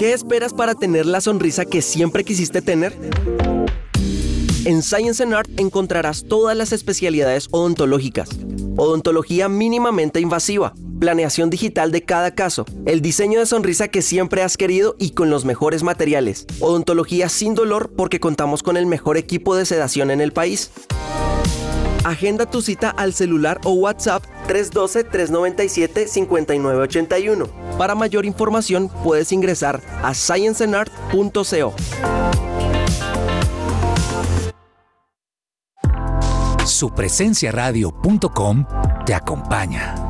¿Qué esperas para tener la sonrisa que siempre quisiste tener? En Science and Art encontrarás todas las especialidades odontológicas, odontología mínimamente invasiva, planeación digital de cada caso, el diseño de sonrisa que siempre has querido y con los mejores materiales, odontología sin dolor porque contamos con el mejor equipo de sedación en el país. Agenda tu cita al celular o WhatsApp 312-397-5981. Para mayor información puedes ingresar a scienceandart.co. Supresenciaradio.com te acompaña.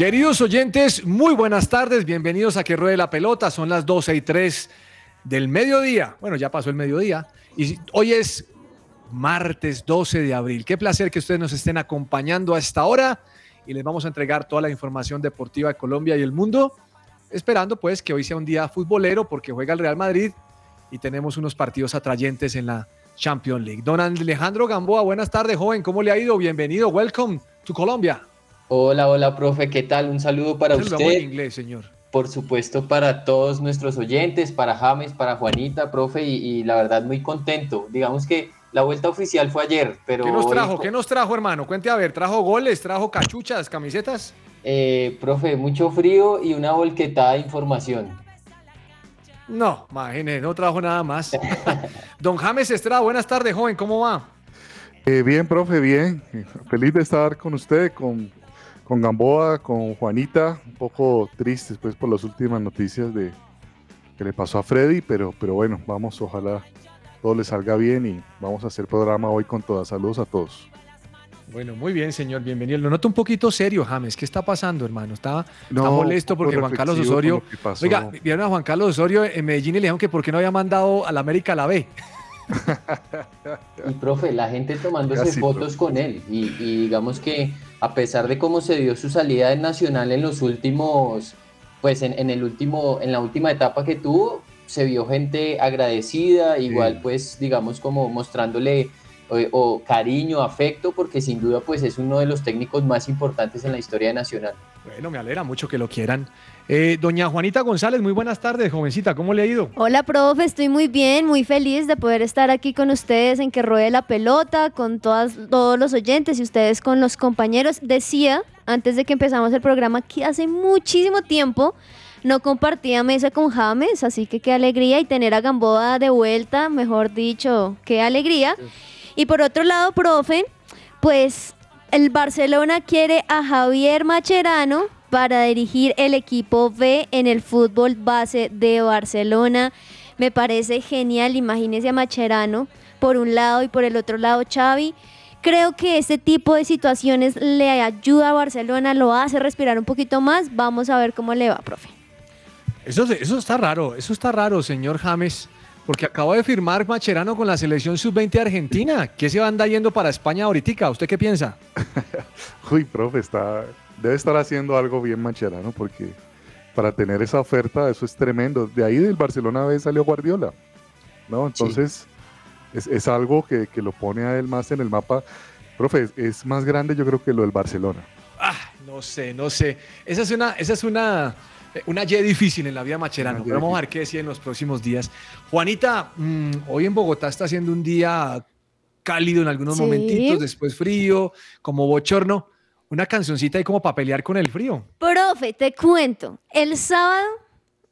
Queridos oyentes, muy buenas tardes, bienvenidos a Que Ruede la Pelota, son las 12 y 3 del mediodía, bueno, ya pasó el mediodía, y hoy es martes 12 de abril. Qué placer que ustedes nos estén acompañando a esta hora y les vamos a entregar toda la información deportiva de Colombia y el mundo, esperando pues que hoy sea un día futbolero porque juega el Real Madrid y tenemos unos partidos atrayentes en la Champions League. Don Alejandro Gamboa, buenas tardes, joven, ¿cómo le ha ido? Bienvenido, welcome to Colombia. Hola, hola, profe, ¿qué tal? Un saludo para Saludamos usted. en inglés, señor. Por supuesto, para todos nuestros oyentes, para James, para Juanita, profe, y, y la verdad muy contento. Digamos que la vuelta oficial fue ayer, pero... ¿Qué nos hoy- trajo? ¿Qué nos trajo, hermano? Cuente a ver, ¿trajo goles, trajo cachuchas, camisetas? Eh, profe, mucho frío y una volquetada de información. No, imagínese, no trajo nada más. Don James Estrada, buenas tardes, joven, ¿cómo va? Eh, bien, profe, bien. Feliz de estar con usted, con, con Gamboa, con Juanita. Un poco triste después por las últimas noticias de que le pasó a Freddy, pero, pero bueno, vamos, ojalá todo le salga bien y vamos a hacer programa hoy con todas. Saludos a todos. Bueno, muy bien, señor, bienvenido. Lo noto un poquito serio, James. ¿Qué está pasando, hermano? Está, molesto porque Juan Carlos Osorio. Oiga, vieron a Juan Carlos Osorio en Medellín y le dijeron que por qué no había mandado a la América a la B. Y profe, la gente tomándose Casi, fotos con él. Y, y digamos que a pesar de cómo se dio su salida del Nacional en los últimos, pues en, en el último, en la última etapa que tuvo, se vio gente agradecida, igual pues digamos como mostrándole o, o cariño, afecto, porque sin duda pues es uno de los técnicos más importantes en la historia de Nacional. Bueno, me alegra mucho que lo quieran. Eh, doña Juanita González, muy buenas tardes, jovencita, ¿cómo le ha ido? Hola, profe, estoy muy bien, muy feliz de poder estar aquí con ustedes en que ruede la pelota, con todas, todos los oyentes y ustedes con los compañeros. Decía, antes de que empezamos el programa, que hace muchísimo tiempo no compartía mesa con James, así que qué alegría y tener a Gamboa de vuelta, mejor dicho, qué alegría. Y por otro lado, profe, pues el Barcelona quiere a Javier Macherano para dirigir el equipo B en el fútbol base de Barcelona. Me parece genial, imagínese a Macherano por un lado y por el otro lado Xavi. Creo que este tipo de situaciones le ayuda a Barcelona, lo hace respirar un poquito más. Vamos a ver cómo le va, profe. Eso, eso está raro, eso está raro, señor James, porque acabo de firmar Macherano con la selección sub-20 argentina. ¿Qué se va a andar yendo para España ahorita? ¿Usted qué piensa? Uy, profe, está, debe estar haciendo algo bien Macherano, porque para tener esa oferta, eso es tremendo. De ahí del Barcelona B salió Guardiola, ¿no? Entonces, es, es, algo que, que, lo pone a él más en el mapa. Profe, es, es, más grande yo creo que lo del Barcelona. Ah, no sé, no sé. Esa es una, esa es una, una Y difícil en la vida Macherano. Pero vamos a ver qué decía en los próximos días. Juanita, mmm, hoy en Bogotá está haciendo un día cálido en algunos Sí. momentitos, después frío, como bochorno. Una cancioncita ahí como para pelear con el frío. Profe, te cuento. El sábado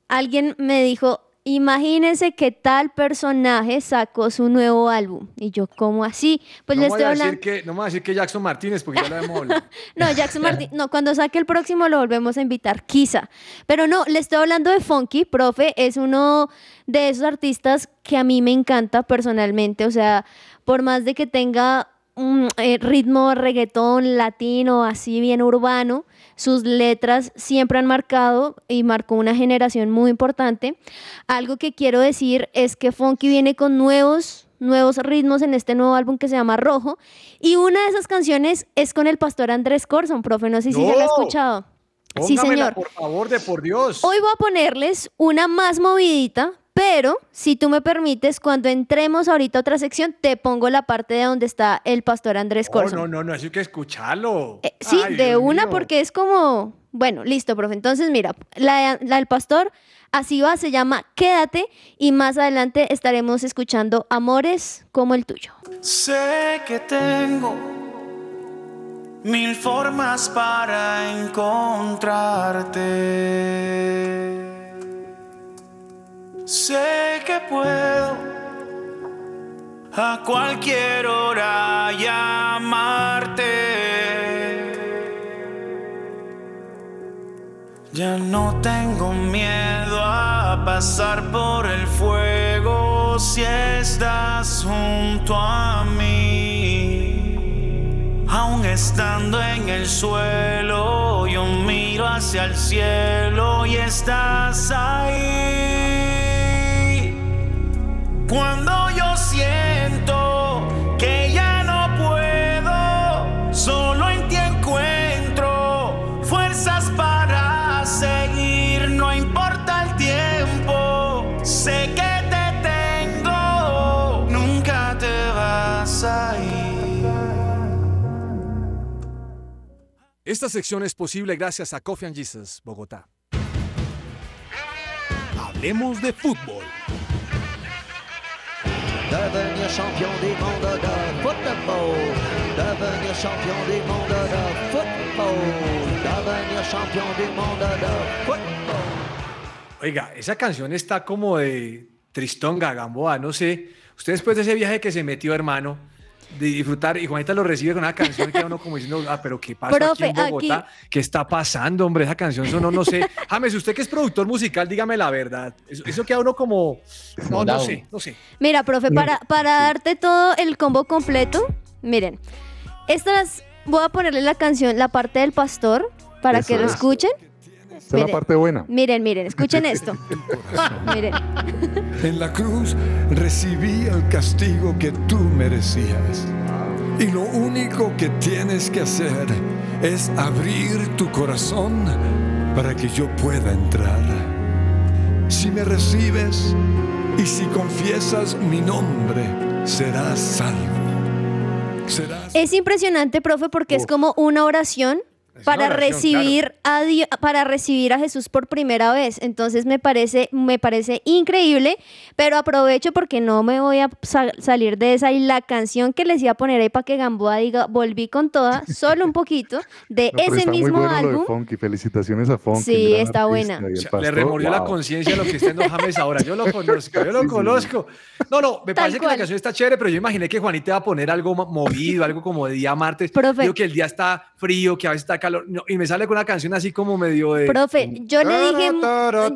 alguien me dijo, imagínense que tal personaje sacó su nuevo álbum. Y yo, ¿cómo así? Pues no, le estoy a hablando... decir que, no me voy a decir que Jackson Martínez, porque ya lo hemos. No, Jackson Martín, no, cuando saque el próximo lo volvemos a invitar, quizá. Pero no, le estoy hablando de Funky, profe, es uno de esos artistas que a mí me encanta personalmente, o sea, por más de que tenga un eh, ritmo reggaetón latino, así bien urbano, sus letras siempre han marcado y marcó una generación muy importante. Algo que quiero decir es que Funky viene con nuevos nuevos ritmos en este nuevo álbum que se llama Rojo. Y una de esas canciones es con el pastor Andrés Corson, profe. No sé si se la ha No. escuchado. Sí, Póngamela, señor. por favor, de por Dios. Hoy voy a ponerles una más movidita, pero si tú me permites, cuando entremos ahorita a otra sección, te pongo la parte de donde está el pastor Andrés No, Corson. no, no, no, eso hay que escucharlo. Eh, sí, Ay, de Dios una mío. porque es como, bueno, listo, profe. Entonces, mira, la, la del pastor, así va, se llama Quédate y más adelante estaremos escuchando Amores como el tuyo. Sé que tengo mil formas para encontrarte. Sé que puedo a cualquier hora llamarte. Ya no tengo miedo a pasar por el fuego si estás junto a mí. Aún estando en el suelo, yo miro hacia el cielo y estás ahí. Cuando yo siento que ya no puedo, solo en ti encuentro fuerzas para seguir, no importa el tiempo, sé que te tengo, nunca te vas a ir. Esta sección es posible gracias a Coffee and Jesus, Bogotá. Hablemos de fútbol. Devenir champion du monde de football. Devenir champion du monde de football. Devenir champion du monde de football. Oiga, esa canción está como de Tristonga, Gamboa, no sé. Usted después de ese viaje que se metió, hermano, de disfrutar, y Juanita lo recibe con una canción que uno como diciendo, ah, pero ¿qué pasa Profe, aquí en Bogotá? ¿Qué está pasando, hombre? Esa canción sonó, no sé. James, usted que es productor musical, dígame la verdad. Eso, eso queda uno como, no, no sé, no sé. Mira, profe, para, para darte todo el combo completo, miren, estas, voy a ponerle la canción, la parte del pastor, para Eso que lo es. escuchen. Esa es la Miren. parte buena. Miren, miren, escuchen esto. miren. En la cruz recibí el castigo que tú merecías. Y lo único que tienes que hacer es abrir tu corazón para que yo pueda entrar. Si me recibes y si confiesas mi nombre, serás salvo. Serás Es impresionante, profe, porque es como una oración para recibir a Dio- para recibir a Jesús por primera vez. Entonces me parece me parece increíble, pero aprovecho porque no me voy a sa- salir de esa y la canción que les iba a poner ahí para que Gamboa diga, volví con toda, solo un poquito de No, ese está muy mismo bueno lo de álbum. Funky. Felicitaciones a Funky. Sí, está buena. le pastor, remordió la wow. conciencia lo que está haciendo James ahora. Yo lo conozco, yo lo Sí, sí. conozco. No, no, me Tal parece que la cual. canción está chévere, pero yo imaginé que Juanita iba a poner algo mo- movido, algo como de día martes. Profe. Digo que el día está frío, que a veces está calor. no, y me sale con una canción así como medio de. Profe, yo le dije,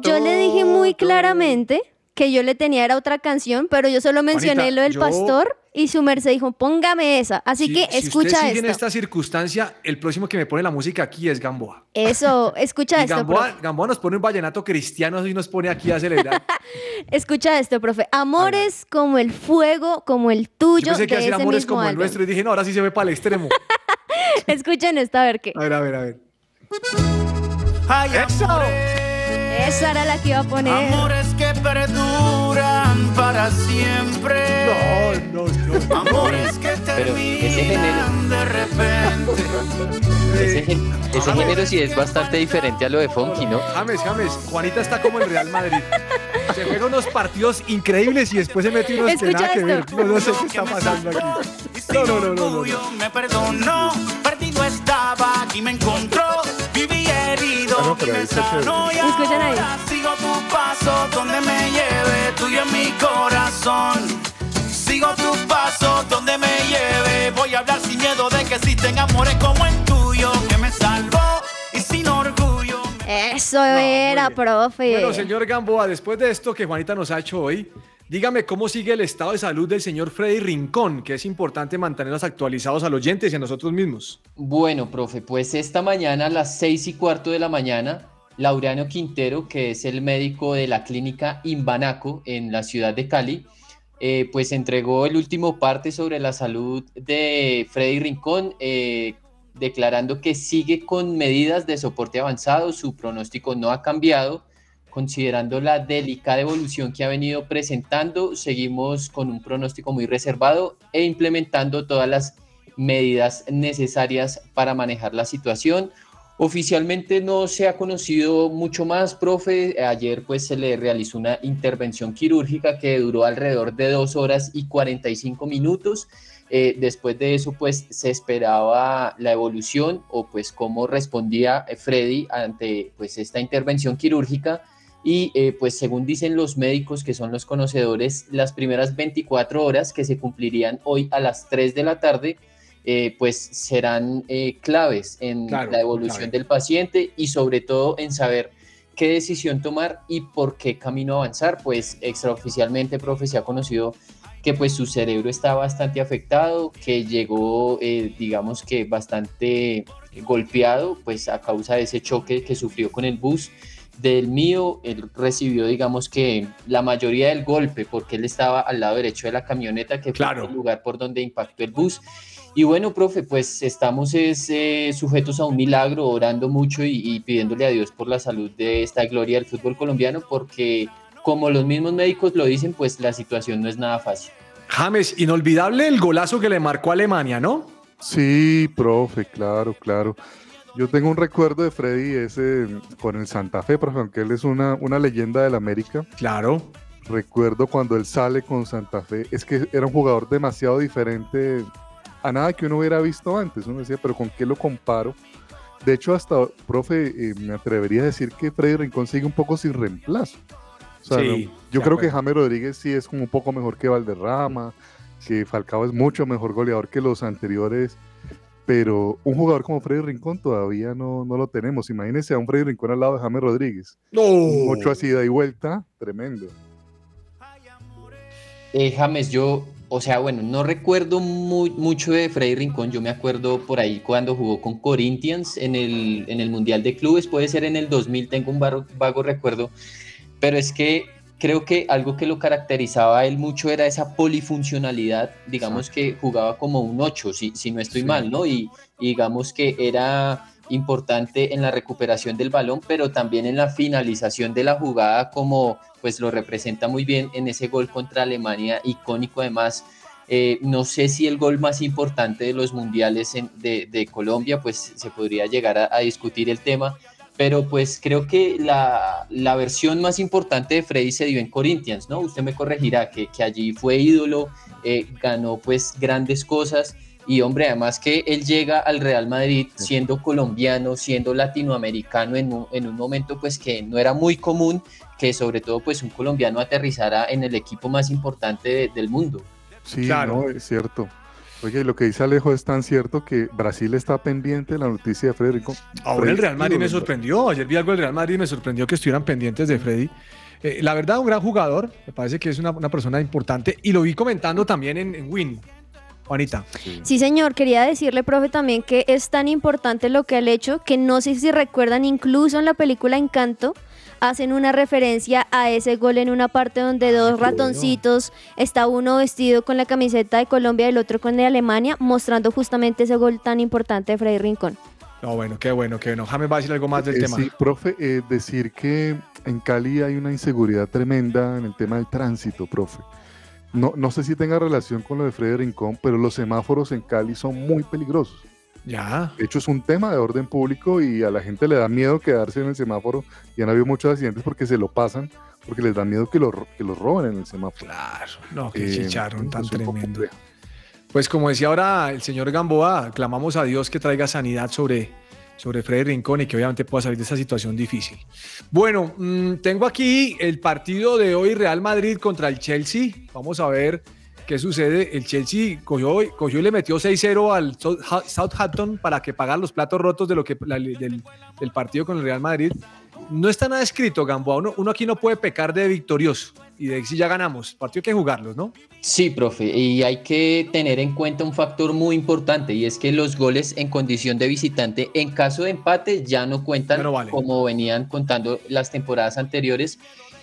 yo le dije muy claramente que yo le tenía era otra canción, pero yo solo mencioné Juanita, lo del yo- pastor y su merced dijo, póngame esa. Así Si- que si escucha usted sigue en esta circunstancia, el próximo que me pone la música aquí es Gamboa. Eso, escucha Y esto, Gamboa, profe. Gamboa nos pone un vallenato cristiano y nos pone aquí a celebrar. Escucha esto, profe. Amores como el fuego, como el Yo tuyo pensé que de ese amores mismo como el nuestro y dije, no, ahora sí se ve para el extremo. Escuchen esto, a ver qué. A ver, a ver, a ver. Esa era la que iba a poner. Amores que perduran para siempre. No, no, no. Amores que terminan de repente. ese, gen- ese género sí es bastante diferente a lo de Funky, ¿no? James, James, Juanita está como el Real Madrid. Se juega unos partidos increíbles y después se mete unos que Escucha nada que ver. esto. No, no sé qué está pasando aquí. No, no, no, no, no. Me perdonó, perdido estaba y me encontró. Viví herido, Ah, no, pero y me ahí está sanó y chévere. Escuchen ahí. ahora sigo tu paso donde me lleve, tuyo en mi corazón. Sigo tu paso donde me lleve. Voy a hablar sin miedo de que existen amores como el que me salvó y sin orgullo. Eso era, profe. Bueno, señor Gamboa, después de esto que Juanita nos ha hecho hoy, dígame cómo sigue el estado de salud del señor Freddy Rincón, que es importante mantenerlos actualizados al oyentes y a nosotros mismos. Bueno, profe, pues esta mañana a las seis y cuarto de la mañana, Laureano Quintero, que es el médico de la clínica Imbanaco en la ciudad de Cali, eh, pues entregó el último parte sobre la salud de Freddy Rincón, eh, declarando que sigue con medidas de soporte avanzado, su pronóstico no ha cambiado. Considerando la delicada evolución que ha venido presentando, seguimos con un pronóstico muy reservado e implementando todas las medidas necesarias para manejar la situación. Oficialmente no se ha conocido mucho más, profe. Ayer pues se le realizó una intervención quirúrgica que duró alrededor de dos horas y 45 minutos. Eh, después de eso pues se esperaba la evolución o pues cómo respondía eh, Freddy ante pues esta intervención quirúrgica. Y eh, pues según dicen los médicos que son los conocedores, las primeras 24 horas que se cumplirían hoy a las 3 de la tarde, eh, pues serán claves en Claro, la evolución del paciente y sobre todo en saber qué decisión tomar y por qué camino avanzar, pues extraoficialmente, profe, se ha conocido que pues su cerebro está bastante afectado, que llegó, eh, digamos que bastante golpeado, pues a causa de ese choque que sufrió con el bus del mío, él recibió, digamos que la mayoría del golpe, porque él estaba al lado derecho de la camioneta, que fue el lugar por donde impactó el bus. Y bueno, profe, pues estamos es, eh, sujetos a un milagro, orando mucho y, y pidiéndole a Dios por la salud de esta gloria del fútbol colombiano, porque como los mismos médicos lo dicen, pues la situación no es nada fácil. James, inolvidable el golazo que le marcó a Alemania, ¿no? Sí, profe, claro, claro. Yo tengo un recuerdo de Freddy ese con el Santa Fe, profe, aunque él es una, una leyenda del América. Claro. Recuerdo cuando él sale con Santa Fe, es que era un jugador demasiado diferente a nada que uno hubiera visto antes. Uno decía, pero ¿con qué lo comparo? De hecho, hasta, profe, eh, me atrevería a decir que Freddy Rincón sigue un poco sin reemplazo. O sea, Sí, no- yo creo que. James Rodríguez sí es como un poco mejor que Valderrama, que Falcao es mucho mejor goleador que los anteriores, pero un jugador como Freddy Rincón todavía no, no lo tenemos. Imagínense a un Freddy Rincón al lado de James Rodríguez. No. Un ocho así de vuelta, tremendo. Eh, James, yo, o sea, bueno, no recuerdo muy, mucho de Freddy Rincón, yo me acuerdo por ahí cuando jugó con Corinthians en el, en el Mundial de Clubes, puede ser en el 2000, tengo un vago, vago recuerdo, pero es que creo que algo que lo caracterizaba a él mucho era esa polifuncionalidad, digamos que jugaba como un 8, si, si no estoy Sí. mal, ¿no? Y, y digamos que era importante en la recuperación del balón, pero también en la finalización de la jugada, como pues lo representa muy bien en ese gol contra Alemania, icónico además. Eh, no sé si el gol más importante de los mundiales en- de, de Colombia, pues se podría llegar a, a discutir el tema, pero pues creo que la, la versión más importante de Freddy se dio en Corinthians, ¿no? Usted me corregirá que, que allí fue ídolo, eh, ganó pues grandes cosas y hombre, además que él llega al Real Madrid siendo colombiano, siendo latinoamericano en un, en un momento pues que no era muy común que sobre todo pues un colombiano aterrizara en el equipo más importante de- del mundo. Sí, Claro. no, es cierto. Oye, y lo que dice Alejo es tan cierto que Brasil está pendiente de la noticia de Federico. Ahora el Real Madrid me sorprendió. Ayer vi algo del Real Madrid y me sorprendió que estuvieran pendientes de Freddy. Eh, la verdad, un gran jugador. Me parece que es una, una persona importante. Y lo vi comentando también en, en Win. Juanita. Sí, señor, quería decirle, profe, también que es tan importante lo que ha hecho que no sé si recuerdan, incluso en la película Encanto, hacen una referencia a ese gol en una parte donde dos ratoncitos, está uno vestido con la camiseta de Colombia y el otro con de Alemania, mostrando justamente ese gol tan importante de Freddy Rincón. No, bueno, qué bueno, qué bueno. James va a decir algo más del Eh, tema. Sí, profe, eh, decir que en Cali hay una inseguridad tremenda en el tema del tránsito, profe. No, no sé si tenga relación con lo de Freddy Rincón, pero los semáforos en Cali son muy peligrosos. Ya. De hecho, es un tema de orden público y a la gente le da miedo quedarse en el semáforo. Y han habido muchos accidentes porque se lo pasan, porque les da miedo que lo, ro- que lo roben en el semáforo. Claro, no, qué Eh, chicharrón tan tremendo. Pues como decía ahora el señor Gamboa, clamamos a Dios que traiga sanidad sobre, sobre Freddy Rincón y que obviamente pueda salir de esa situación difícil. Bueno, mm, tengo aquí el partido de hoy Real Madrid contra el Chelsea. Vamos a ver qué sucede. El Chelsea cogió, cogió y le metió 6-0 al South- Southampton para que pagara los platos rotos de lo que, del, del partido con el Real Madrid. No está nada escrito, Gamboa. Uno, uno aquí no puede pecar de victorioso y de si ya ganamos. Partido hay que jugarlos, ¿no? Sí, profe, y hay que tener en cuenta un factor muy importante y es que los goles en condición de visitante en caso de empate ya no cuentan vale. como venían contando las temporadas anteriores.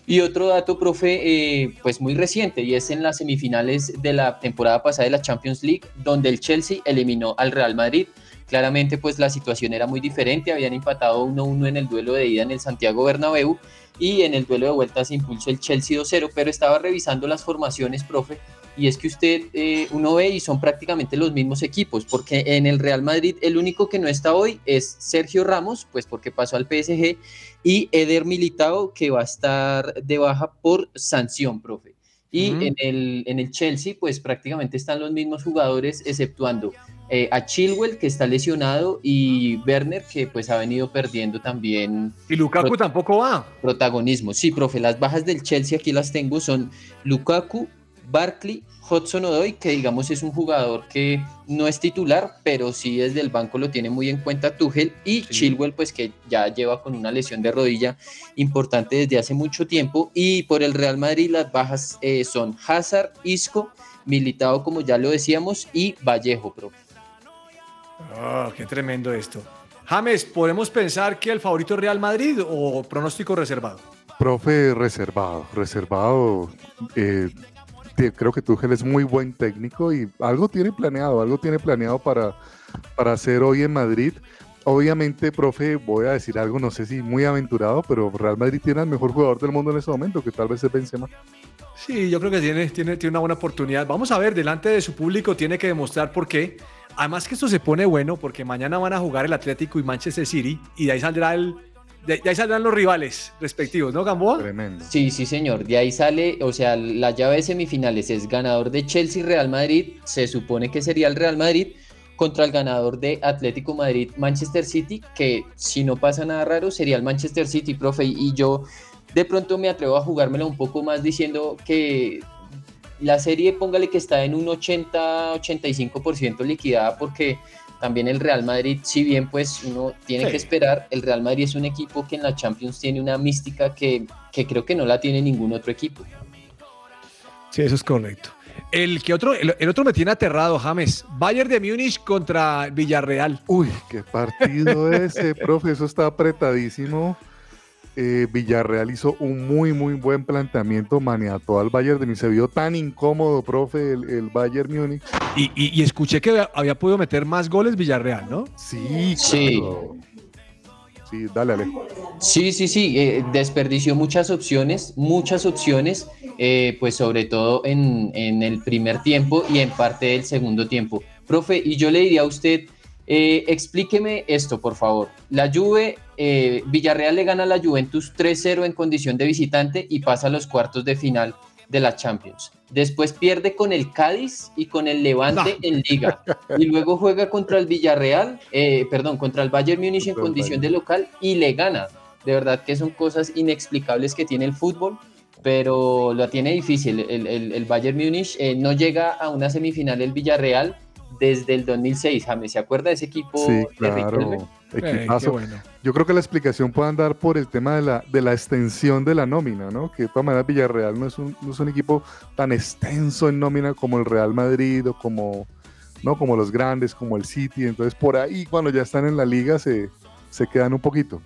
Y otro dato, profe, eh, pues muy reciente y es en las semifinales de la temporada pasada de la Champions League donde el Chelsea eliminó al Real Madrid. Claramente pues la situación era muy diferente, habían empatado 1-1 en el duelo de ida en el Santiago Bernabéu y en el duelo de vuelta se impulsó el Chelsea 2-0, pero estaba revisando las formaciones, profe, y es que usted, eh, uno ve y son prácticamente los mismos equipos, porque en el Real Madrid el único que no está hoy es Sergio Ramos, pues porque pasó al PSG, y Eder Militao, que va a estar de baja por sanción, profe. Y en, el, en el Chelsea, pues prácticamente están los mismos jugadores, exceptuando eh, a Chilwell, que está lesionado, y Werner, que pues ha venido perdiendo también Y Lukaku tampoco va. protagonismo. Sí, profe, las bajas del Chelsea aquí las tengo son Lukaku, Barkley, Hudson Odoi, que digamos es un jugador que no es titular, pero sí desde el banco lo tiene muy en cuenta Tuchel y Chilwell, pues que ya lleva con una lesión de rodilla importante desde hace mucho tiempo. Y por el Real Madrid las bajas eh, son Hazard, Isco, Militao, como ya lo decíamos, y Vallejo, profe. Oh, qué tremendo esto. James, ¿podemos pensar que el favorito es Real Madrid o pronóstico reservado? Profe, reservado, reservado. eh, creo que Tuchel es muy buen técnico y algo tiene planeado, algo tiene planeado para, para hacer hoy en Madrid. Obviamente, profe, voy a decir algo, no sé si muy aventurado, pero Real Madrid tiene al mejor jugador del mundo en este momento, que tal vez es Benzema. Sí, yo creo que tiene, tiene, tiene una buena oportunidad. Vamos a ver, delante de su público tiene que demostrar por qué. Además que esto se pone bueno porque mañana van a jugar el Atlético y Manchester City y de ahí saldrá el, de, de ahí saldrán los rivales respectivos, ¿no, Gamboa? Tremendo. Sí, sí, señor. De ahí sale, o sea, la llave de semifinales es ganador de Chelsea Real Madrid. Se supone que sería el Real Madrid contra el ganador de Atlético Madrid Manchester City, que si no pasa nada raro sería el Manchester City, profe. Y yo de pronto me atrevo a jugármela un poco más diciendo que la serie, póngale que está en un 80-85% liquidada porque también el Real Madrid, si bien pues uno tiene Sí. que esperar, el Real Madrid es un equipo que en la Champions tiene una mística que, que creo que no la tiene ningún otro equipo. Sí, eso es correcto. El, que otro, el, el otro me tiene aterrado, James. Bayern de Múnich contra Villarreal. Uy, qué partido ese, profe, eso está apretadísimo. Eh, Villarreal hizo un muy, muy buen planteamiento, maniató al Bayern de Múnich. Se vio tan incómodo, profe, el, el Bayern Múnich. Y, y- y escuché que había podido meter más goles Villarreal, ¿no? Sí, Sí. claro. Sí, dale, Alejo. Sí, sí, sí, eh, desperdició muchas opciones, muchas opciones, eh, pues sobre todo en, en el primer tiempo y en parte del segundo tiempo. Profe, y yo le diría a usted, eh, explíqueme esto, por favor. La Juve, eh, Villarreal le gana a la Juventus 3-0 en condición de visitante y pasa a los cuartos de final de la Champions. Después pierde con el Cádiz y con el Levante en Liga. Y luego juega contra el Villarreal, eh, perdón, contra el Bayern Múnich en condición de local y le gana. De verdad que son cosas inexplicables que tiene el fútbol, pero lo tiene difícil. El, el- el Bayern Múnich eh, no llega a una semifinal el Villarreal desde el 2006. James, ¿se acuerda de ese equipo Sí, de claro. Riquelme? Equipazo. Yo creo que la explicación puede andar por el tema de la, de la extensión de la nómina, ¿no? Que de todas maneras Villarreal no es, un, no es un equipo tan extenso en nómina como el Real Madrid o como, ¿no? como los grandes, como el City. Entonces por ahí cuando ya están en la liga se, se quedan un poquito.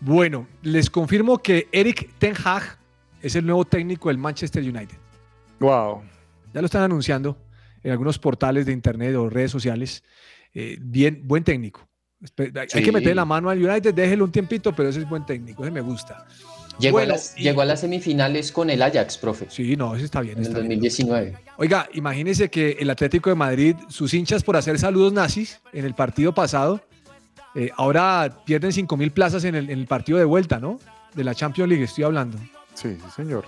Bueno, les confirmo que Eric Ten Hag es el nuevo técnico del Manchester United. Wow. Ya lo están anunciando en algunos portales de internet o redes sociales. Eh, bien, buen técnico. Hay Sí. que meterle la mano al United, déjelo un tiempito, pero ese es buen técnico, ese me gusta. Llegó, Bueno, a las, llegó a las semifinales con el Ajax, profe. Sí, no, ese está bien. En el 2019. Oiga, imagínense que el Atlético de Madrid, sus hinchas por hacer saludos nazis en el partido pasado, eh, ahora pierden 5 mil plazas en el, en el partido de vuelta, ¿no? De la Champions League, estoy hablando. Sí, sí, señor.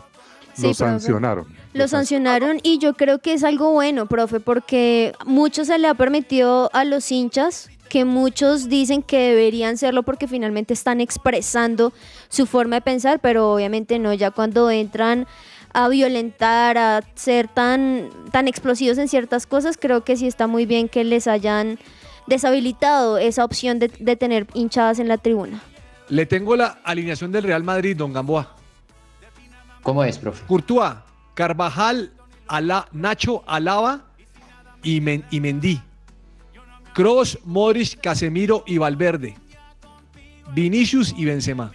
Sí, Lo profe. sancionaron. Lo sancionaron y yo creo que es algo bueno, profe, porque mucho se le ha permitido a los hinchas que muchos dicen que deberían serlo porque finalmente están expresando su forma de pensar, pero obviamente no, ya cuando entran a violentar, a ser tan, tan explosivos en ciertas cosas, creo que sí está muy bien que les hayan deshabilitado esa opción de, de tener hinchadas en la tribuna. Le tengo la alineación del Real Madrid, don Gamboa. ¿Cómo es, profe? Courtois, Carvajal, Ala- Nacho, Alaba y, Men- y Mendy. Cross, Modric, Casemiro y Valverde. Vinicius y Benzema.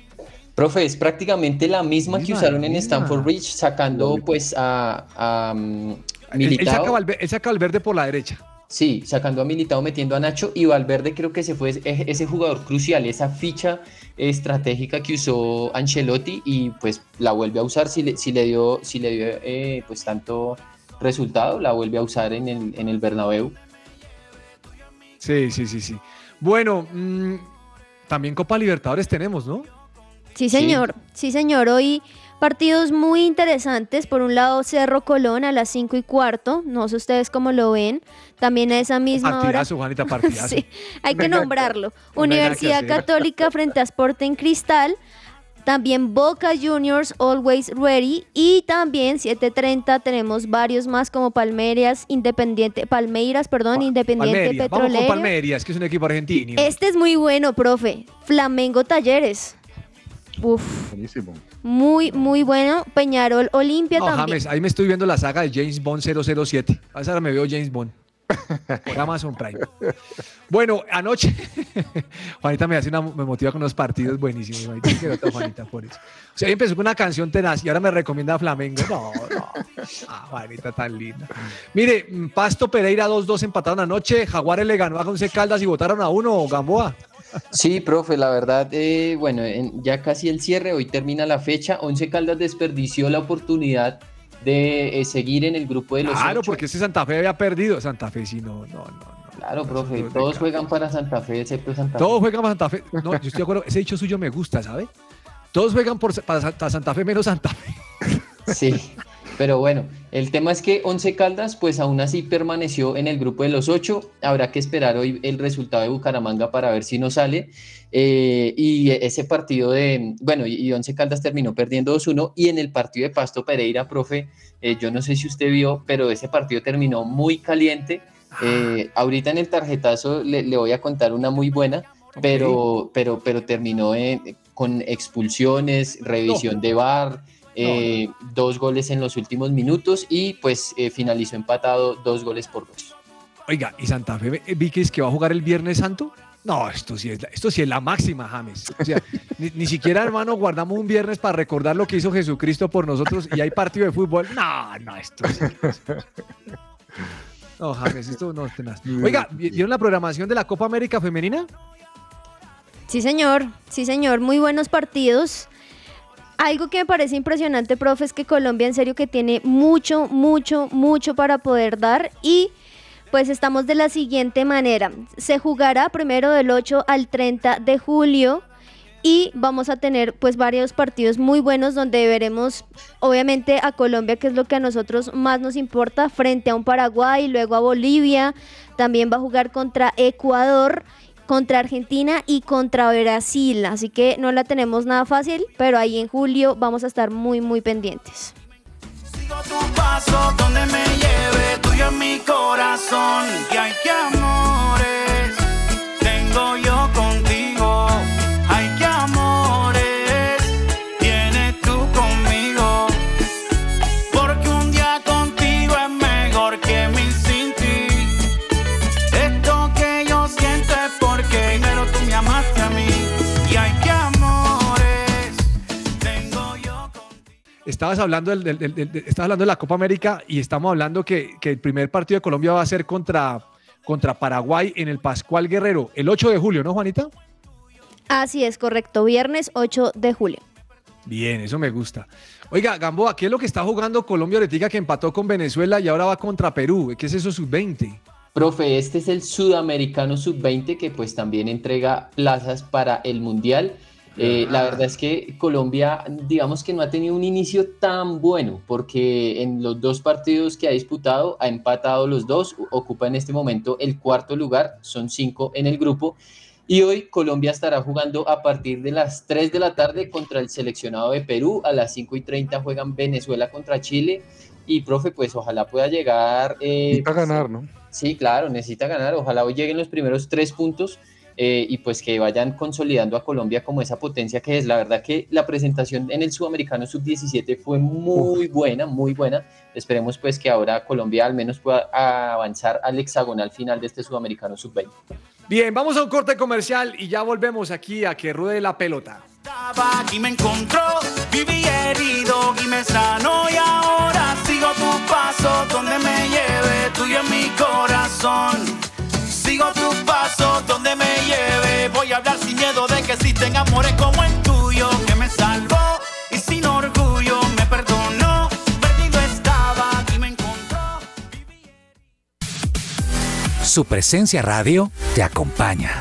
Profe, es prácticamente la misma que usaron en. Stanford Bridge, sacando pues a, a, mm, Él, saca él Valverde por la derecha. Sí, sacando a Militao, metiendo a Nacho y Valverde creo que se fue ese, ese jugador crucial, esa ficha estratégica que usó Ancelotti y pues la vuelve a usar si le, si le dio, si le dio eh, pues tanto resultado, la vuelve a usar en el, en el Bernabéu. Sí, sí, sí, sí. Bueno, mm, también Copa Libertadores tenemos, ¿no? Sí, señor. Sí, señor. Hoy partidos muy interesantes. Por un lado, Cerro Colón a las 5 y cuarto. No sé ustedes cómo lo ven. También a esa misma hora. Partidazo, Juanita, partidazo. Sí, hay que nombrarlo. Que Universidad. Católica frente a Sporting Cristal. También Boca Juniors, Always Ready. Y también 7.30 tenemos varios más como Palmeiras, Independiente, Palmeiras, perdón, Independiente Palmeria. Vamos con Petrolero. Palmerias, que es un equipo argentino. Este es muy bueno, profe. Flamengo Talleres. Uf, Buenísimo. muy, muy bueno. Peñarol Olimpia No, también. James, ahí me estoy viendo la saga de James Bond 007. A esa hora me veo James Bond. Por Amazon Prime. Bueno, anoche, Juanita me hace una, me motiva con unos partidos buenísimos. Juanita, Juanita por eso. O sea, ahí empezó con una canción tenaz y ahora me recomienda a Flamengo. No, no. Ah, Juanita tan linda. Mire, Pasto Pereira 2-2 empataron anoche. Jaguares le ganó a Once Caldas y votaron a uno, Gamboa. Sí, profe, la verdad, eh, bueno, en- ya casi el cierre, hoy termina la fecha. Once Caldas desperdició la oportunidad de eh, seguir en el grupo de los Claro, ocho. porque ese Santa Fe había perdido. Santa Fe sí, no, no, no. Claro, profe, todos juegan para Santa Fe, excepto Santa Fe. Todos juegan para Santa Fe. No, yo estoy de acuerdo. Ese dicho suyo me gusta, ¿sabe? Todos juegan por, para Santa Fe menos Santa Fe. Sí, pero bueno, el tema es que Once Caldas, pues aún así permaneció en el grupo de los ocho. Habrá que esperar hoy el resultado de Bucaramanga para ver si no sale. Eh, y ese partido de, bueno, y Once Caldas terminó perdiendo 2-1. Y en el partido de Pasto Pereira, profe, eh, yo no sé si usted vio, pero ese partido terminó muy caliente. Eh, ahorita en el tarjetazo le, le voy a contar una muy buena, pero, pero, pero terminó eh, con expulsiones, revisión de VAR, eh, dos goles en los últimos minutos y pues eh, finalizó empatado dos goles por dos. Oiga, ¿y Santa Fe eh, vi que es que va a jugar el Viernes Santo? No, esto sí es la, esto sí es la máxima, James. O sea, ni, ni siquiera, hermano, guardamos un viernes para recordar lo que hizo Jesucristo por nosotros y hay partido de fútbol. No, no, esto sí. No, James, esto no es tenaz. Oiga, ¿vieron la programación de la Copa América Femenina? Sí, señor. Sí, señor. Muy buenos partidos. Algo que me parece impresionante, profe, es que Colombia en serio que tiene mucho, mucho, mucho para poder dar y pues estamos de la siguiente manera. Se jugará primero del 8 al 30 de julio y vamos a tener pues varios partidos muy buenos donde veremos obviamente a Colombia, que es lo que a nosotros más nos importa, frente a un Paraguay, luego a Bolivia, también va a jugar contra Ecuador contra Argentina y contra Brasil. Así que no la tenemos nada fácil, pero ahí en julio vamos a estar muy, muy pendientes. Sigo tu paso donde me lleve, tuyo en mi corazón. Y hay que amores, Estabas hablando, del, del- del- del- estabas hablando de la Copa América y estamos hablando que, que el primer partido de Colombia va a ser contra, contra Paraguay en el Pascual Guerrero, el 8 de julio, ¿no, Juanita? Así es, correcto. Viernes 8 de julio. Bien, eso me gusta. Oiga, Gamboa, ¿qué es lo que está jugando Colombia ahorita que empató con Venezuela y ahora va contra Perú? ¿Qué es eso sub-20? Profe, este es el Sudamericano Sub-20 que pues también entrega plazas para el Mundial. Eh, la verdad es que Colombia, digamos que no ha tenido un inicio tan bueno, porque en los dos partidos que ha disputado, ha empatado los dos, ocupa en este momento el cuarto lugar, son cinco en el grupo, y hoy Colombia estará jugando a partir de las 3 de la tarde contra el seleccionado de Perú, a las 5 y 30 juegan Venezuela contra Chile, y profe, pues ojalá pueda llegar... eh, Necesita ganar, ¿no? Sí, claro, necesita ganar. Ojalá hoy lleguen los primeros tres puntos eh, y pues que vayan consolidando a Colombia como esa potencia que es. La verdad que la presentación en el Sudamericano Sub-17 fue muy buena, muy buena. Esperemos pues que ahora Colombia al menos pueda avanzar al hexagonal final de este Sudamericano Sub-20. Bien, vamos a un corte comercial y ya volvemos aquí a que ruede la pelota. me encontró, viví herido y me sanó y ahora sigo tu paso donde me lleve, tuyo en mi corazón. Sigo tu paso donde me lleve, voy a hablar sin miedo de que existen amores como el tuyo que me salvó y sin orgullo me perdonó. Perdido estaba y me encontró. Su presencia radio te acompaña.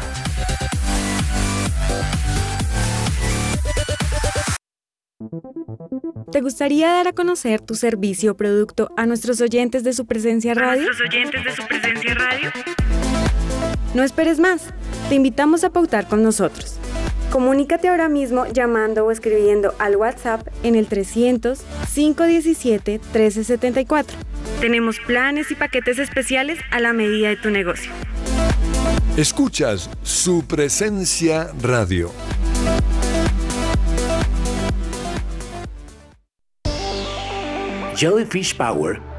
¿Te gustaría dar a conocer tu servicio o producto a nuestros oyentes de su presencia radio? nuestros oyentes de su presencia radio? No esperes más. Te invitamos a pautar con nosotros. Comunícate ahora mismo llamando o escribiendo al WhatsApp en el 300 517 1374. Tenemos planes y paquetes especiales a la medida de tu negocio. Escuchas su presencia radio. Jellyfish Power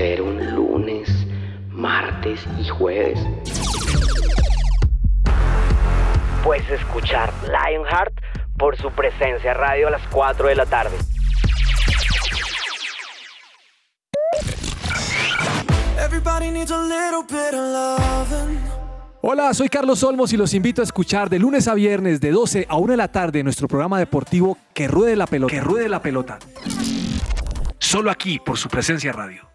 ¿Qué hacer un lunes, martes y jueves? Pues escuchar Lionheart por su presencia radio a las 4 de la tarde. Everybody needs a little bit of loving. Hola, soy Carlos Olmos y los invito a escuchar de lunes a viernes de 12 a 1 de la tarde nuestro programa deportivo Que Ruede la Pelota. Que Ruede la Pelota. Solo aquí por su presencia radio.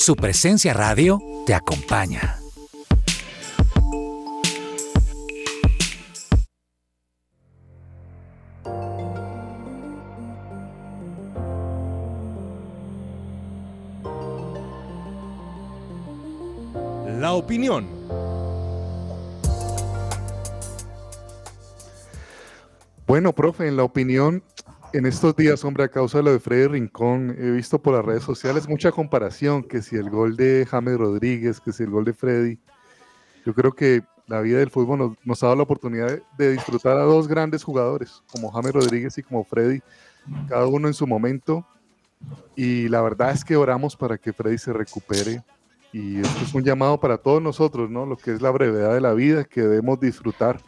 Su presencia radio te acompaña. La opinión. Bueno, profe, en la opinión, en estos días, hombre, a causa de lo de Freddy Rincón, he visto por las redes sociales mucha comparación, que si el gol de James Rodríguez, que si el gol de Freddy, Yo creo que la vida del fútbol nos, ha dado la oportunidad de, de disfrutar a dos grandes jugadores, como James Rodríguez y como Freddy, cada uno en su momento. Y la verdad es que oramos para que Freddy se recupere. Y esto es un llamado para todos nosotros, ¿no? Lo que es la brevedad de la vida que debemos disfrutar.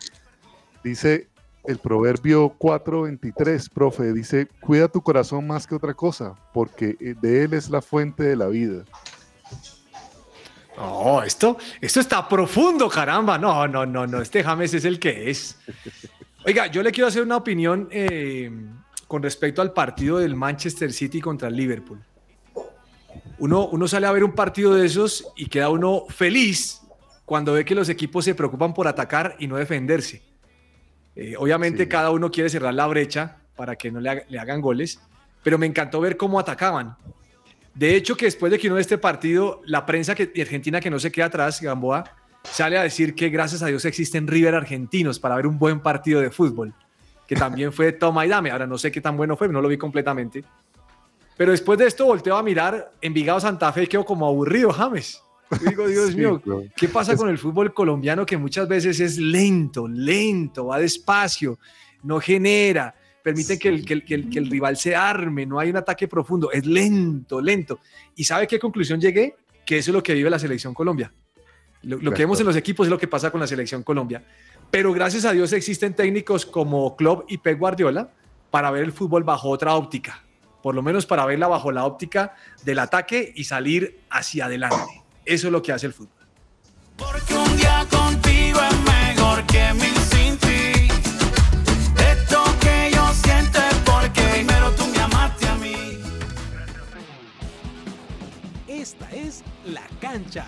Dice el proverbio 4:23, profe, dice, cuida tu corazón más que otra cosa, porque eh, de él es la fuente de la vida. No, esto, esto está profundo, caramba. No, no, no, no. Este James es el que es. Oiga, yo le quiero hacer una opinión eh, con respecto al partido del Manchester City contra el Liverpool. Uno, uno sale a ver un partido de esos y queda uno feliz cuando ve que los equipos se preocupan por atacar y no defenderse. Eh, obviamente cada uno quiere cerrar la brecha para que no le, ha- le hagan goles, pero me encantó ver cómo atacaban. De hecho, que después de que uno ve este partido, la prensa que, de Argentina que no se queda atrás, Gamboa, sale a decir que gracias a Dios existen River argentinos para ver un buen partido de fútbol, que también fue toma y dame. Ahora no sé qué tan bueno fue, no lo vi completamente. Pero después de esto volteo a mirar Envigado Santa Fe y quedo como aburrido, James. Digo, Dios Sí, mío. ¿qué pasa con el fútbol colombiano que muchas veces es lento, lento, va despacio, no genera, permite que, el, que, el, que, el, que el rival se arme, no hay un ataque profundo, es lento, lento. ¿Y sabe qué conclusión llegué? Que eso es lo que vive la selección Colombia. Lo, lo que vemos en los equipos es lo que pasa con la selección Colombia. Pero gracias a Dios existen técnicos como Klopp y Pep Guardiola para ver el fútbol bajo otra óptica. Por lo menos para verla bajo la óptica del ataque y salir hacia adelante. Eso es lo que hace el fútbol. Porque un día contigo es mejor que mil sin ti. Esto que yo siento es porque primero tú me amaste a mí. Esta es La Cancha.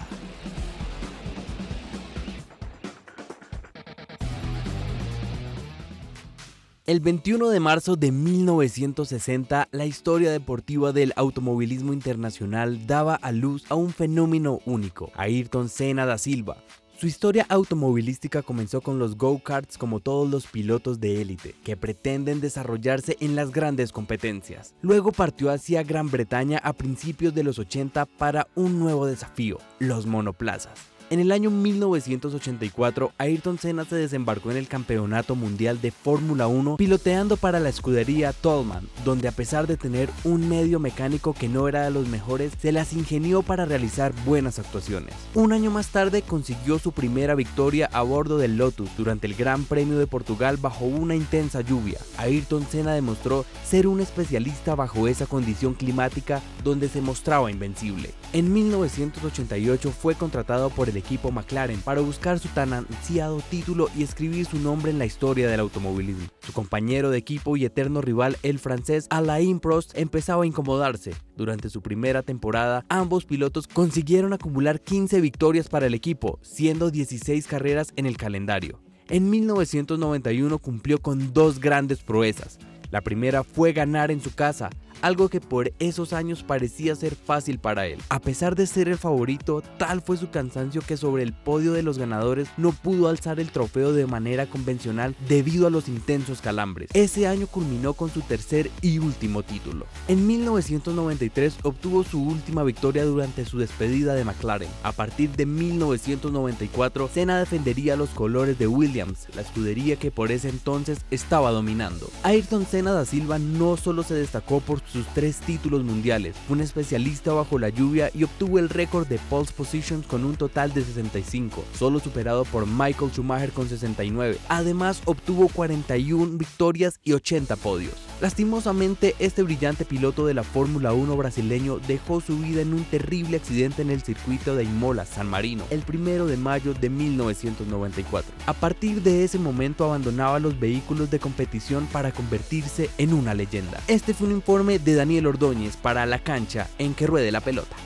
El 21 de marzo de 1960, la historia deportiva del automovilismo internacional daba a luz a un fenómeno único, Ayrton Senna da Silva. Su historia automovilística comenzó con los go-karts como todos los pilotos de élite, que pretenden desarrollarse en las grandes competencias. Luego partió hacia Gran Bretaña a principios de los 80 para un nuevo desafío, los monoplazas. En el año 1984, Ayrton Senna se desembarcó en el Campeonato Mundial de Fórmula 1 piloteando para la escudería Tollman, donde a pesar de tener un medio mecánico que no era de los mejores, se las ingenió para realizar buenas actuaciones. Un año más tarde consiguió su primera victoria a bordo del Lotus durante el Gran Premio de Portugal bajo una intensa lluvia. Ayrton Senna demostró ser un especialista bajo esa condición climática donde se mostraba invencible. En 1988 fue contratado por el equipo McLaren para buscar su tan ansiado título y escribir su nombre en la historia del automovilismo. Su compañero de equipo y eterno rival, el francés Alain Prost, empezaba a incomodarse. Durante su primera temporada, ambos pilotos consiguieron acumular 15 victorias para el equipo, siendo 16 carreras en el calendario. En 1991 cumplió con dos grandes proezas. La primera fue ganar en su casa, algo que por esos años parecía ser fácil para él. A pesar de ser el favorito, tal fue su cansancio que sobre el podio de los ganadores no pudo alzar el trofeo de manera convencional debido a los intensos calambres. Ese año culminó con su tercer y último título. En 1993 obtuvo su última victoria durante su despedida de McLaren. A partir de 1994, Senna defendería los colores de Williams, la escudería que por ese entonces estaba dominando. Ayrton Senna da Silva no solo se destacó por sus tres títulos mundiales, fue un especialista bajo la lluvia y obtuvo el récord de pole positions con un total de 65, solo superado por Michael Schumacher con 69. Además obtuvo 41 victorias y 80 podios. Lastimosamente, este brillante piloto de la Fórmula 1 brasileño dejó su vida en un terrible accidente en el circuito de Imola, San Marino, el primero de mayo de 1994. A partir de ese momento abandonaba los vehículos de competición para convertirse en una leyenda. Este fue un informe de Daniel Ordóñez para la cancha en que ruede la pelota.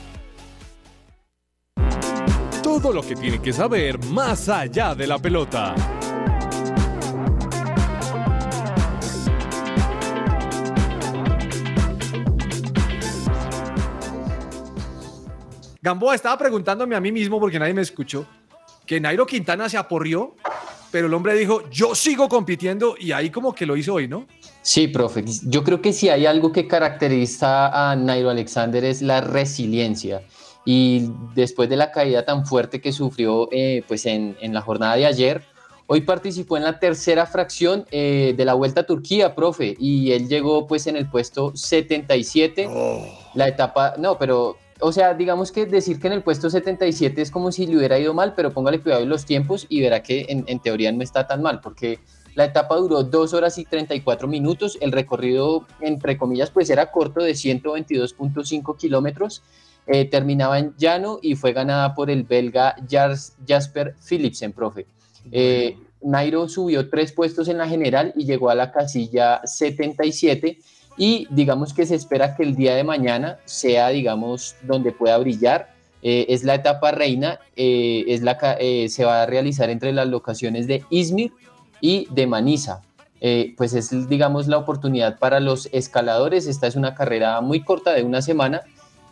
Todo lo que tiene que saber más allá de la pelota. Gamboa estaba preguntándome a mí mismo, porque nadie me escuchó, que Nairo Quintana se aporrió, pero el hombre dijo, yo sigo compitiendo y ahí como que lo hizo hoy, ¿no? Sí, profe. Yo creo que si hay algo que caracteriza a Nairo Alexander es la resiliencia. y después de la caída tan fuerte que sufrió eh, pues en, en, la jornada de ayer, hoy participó en la tercera fracción eh, de la Vuelta a Turquía, profe, y él llegó pues en el puesto 77. La etapa, no, pero, o sea, digamos que decir que en el puesto 77 es como si le hubiera ido mal, pero póngale cuidado en los tiempos y verá que en, en teoría no está tan mal, porque la etapa duró 2 horas y 34 minutos, el recorrido, entre comillas, pues era corto de 122.5 kilómetros. Eh, terminaba en llano y fue ganada por el belga Jasper Philipsen, profe. Eh, Nairo subió tres puestos en la general y llegó a la casilla 77 y digamos que se espera que el día de mañana sea, digamos, donde pueda brillar. Eh, es la etapa reina, es la, se va a realizar entre las locaciones de Izmir y de Manisa. pues es, digamos, la oportunidad para los escaladores. Esta es una carrera muy corta de una semana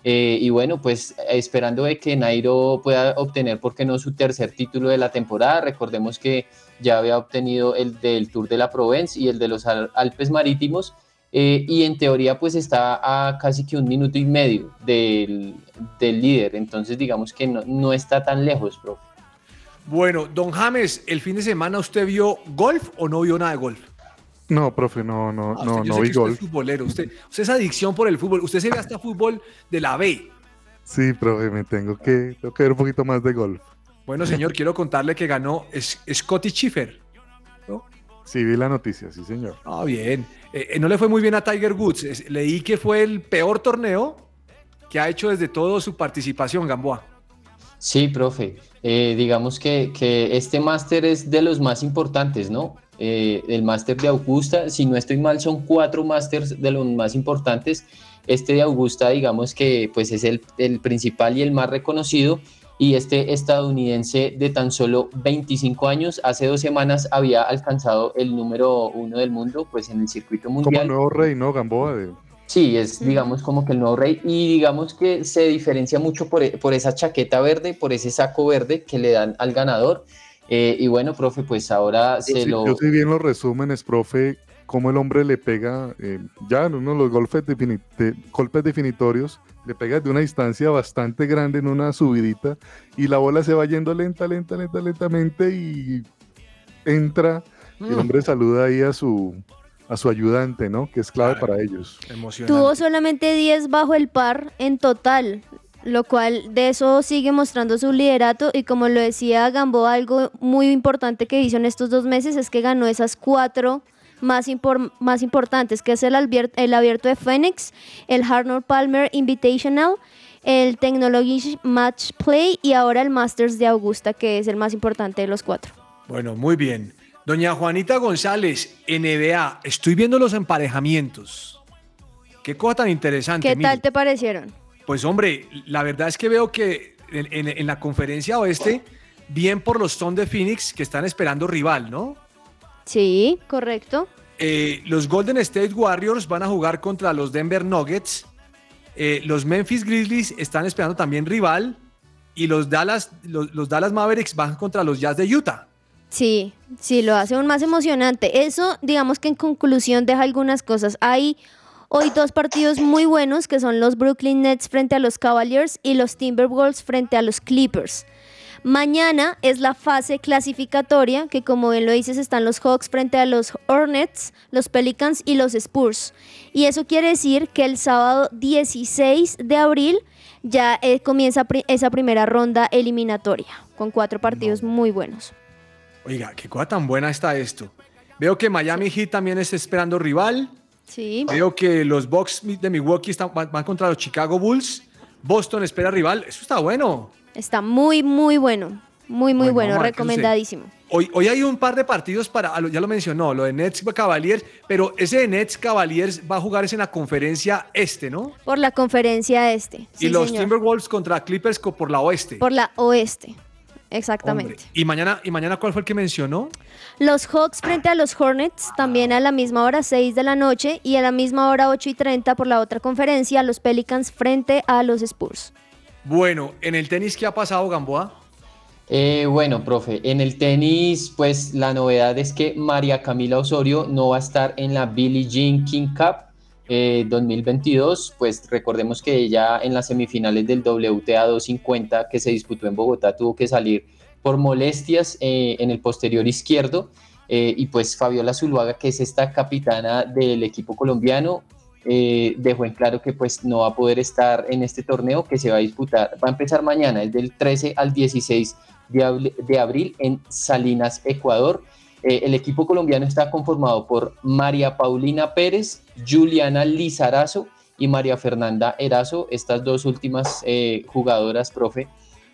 eh, y bueno, pues esperando de que Nairo pueda obtener, ¿por qué no su tercer título de la temporada? Recordemos que ya había obtenido el del Tour de la Provence y el de los Alpes Marítimos. Eh, y en teoría pues está a casi que un minuto y medio del, del líder. Entonces digamos que no, no está tan lejos, profe. Bueno, don James, ¿el fin de semana usted vio golf o no vio nada de golf? No, profe, no, no, Ah, no, usted- yo no sé vi que usted es futbolero, usted, usted es adicción por el fútbol, usted se ve hasta fútbol de la B. Sí, profe, me tengo que, tengo que ver un poquito más de golf. Bueno, señor, quiero contarle que ganó Scotty Schiffer. Sí, vi la noticia, sí, señor. Ah, bien. Eh, eh, no le fue muy bien a Tiger Woods. Leí que fue el peor torneo que ha hecho desde todo su participación, Gamboa. Sí, profe. Eh, digamos que, que este máster es de los más importantes, ¿no? Eh, el máster de Augusta, si no estoy mal, son cuatro másters de los más importantes. Este de Augusta, digamos que pues es el, el principal y el más reconocido. Y este estadounidense de tan solo 25 años, hace dos semanas había alcanzado el número uno del mundo, pues en el circuito Como mundial. el nuevo rey, ¿no? Gamboa. De... Sí, es digamos como que el nuevo rey y digamos que se diferencia mucho por, e- por esa chaqueta verde, por ese saco verde que le dan al ganador. Eh, y bueno, profe, pues ahora Yo se sí, lo... yo sí vi en los resúmenes, profe, cómo el hombre le pega, eh, ya en uno de los golpes, defini- de- golpes definitorios, le pega de una distancia bastante grande en una subidita y la bola se va yendo lenta, lenta, lenta, lentamente y entra. El Mm. hombre saluda ahí a su, a su ayudante, ¿no? Que es clave para ellos. Tuvo solamente 10 bajo el par en total, lo cual de eso sigue mostrando su liderato y como lo decía Gamboa, algo muy importante que hizo en estos dos meses es que ganó esas cuatro más, impor- más importantes, que es el, el abierto de Phoenix, el Arnold Palmer Invitational, el Technology Match Play y ahora el Masters de Augusta, que es el más importante de los cuatro. Bueno, muy bien. Doña Juanita González, NBA, estoy viendo los emparejamientos. Qué cosa tan interesante. ¿Qué mire. tal te parecieron? Pues hombre, la verdad es que veo que en, en- en la conferencia oeste, bien por los Ton de Phoenix que están esperando rival, ¿no? Sí, correcto. Eh, los Golden State Warriors van a jugar contra los Denver Nuggets. Eh, los Memphis Grizzlies están esperando también rival. Y los Dallas, los, los Dallas Mavericks van contra los Jazz de Utah. Sí, sí, lo hace aún más emocionante. Eso, digamos que en conclusión deja algunas cosas. Hay hoy dos partidos muy buenos que son los Brooklyn Nets frente a los Cavaliers y los Timberwolves frente a los Clippers. Mañana es la fase clasificatoria, que como bien lo dices, están los Hawks frente a los Hornets, los Pelicans y los Spurs. Y eso quiere decir que el sábado 16 de abril ya eh, comienza pri- esa primera ronda eliminatoria, con cuatro partidos muy buenos. Oiga, qué cosa tan buena está esto. Veo que Miami Heat también está esperando rival. Sí. Veo que los Bucks de Milwaukee están, van, van contra los Chicago Bulls. Boston espera rival. Eso está bueno. Está muy, muy bueno. Muy, muy Bueno, Recomendadísimo. Hoy, hoy hay un par de partidos para, ya lo mencionó, lo de Nets Cavaliers, pero ese de Nets Cavaliers va a jugarse en la conferencia este, ¿no? Por la conferencia este. y Sí, los señor. Timberwolves contra Clippers por la oeste. Por la oeste. Exactamente. Hombre, ¿Y mañana, ¿Y mañana cuál fue el que mencionó? Los Hawks frente a los Hornets, también a la misma hora 6 de la noche y a la misma hora 8 y 30 por la otra conferencia, los Pelicans frente a los Spurs. Bueno, en el tenis, ¿qué ha pasado, Gamboa? Eh, bueno, profe, en el tenis, pues la novedad es que María Camila Osorio no va a estar en la Billie Jean King Cup. Eh, 2022, pues recordemos que ella en las semifinales del WTA 250 que se disputó en Bogotá tuvo que salir por molestias eh, en el posterior izquierdo eh, y pues Fabiola Zuluaga, que es esta capitana del equipo colombiano, eh, dejó en claro que pues no va a poder estar en este torneo que se va a disputar, va a empezar mañana, es del 13 al 16 de abril, de abril en Salinas, Ecuador. Eh, el equipo colombiano está conformado por María Paulina Pérez, Juliana Lizarazo y María Fernanda Erazo, estas dos últimas eh, jugadoras, profe,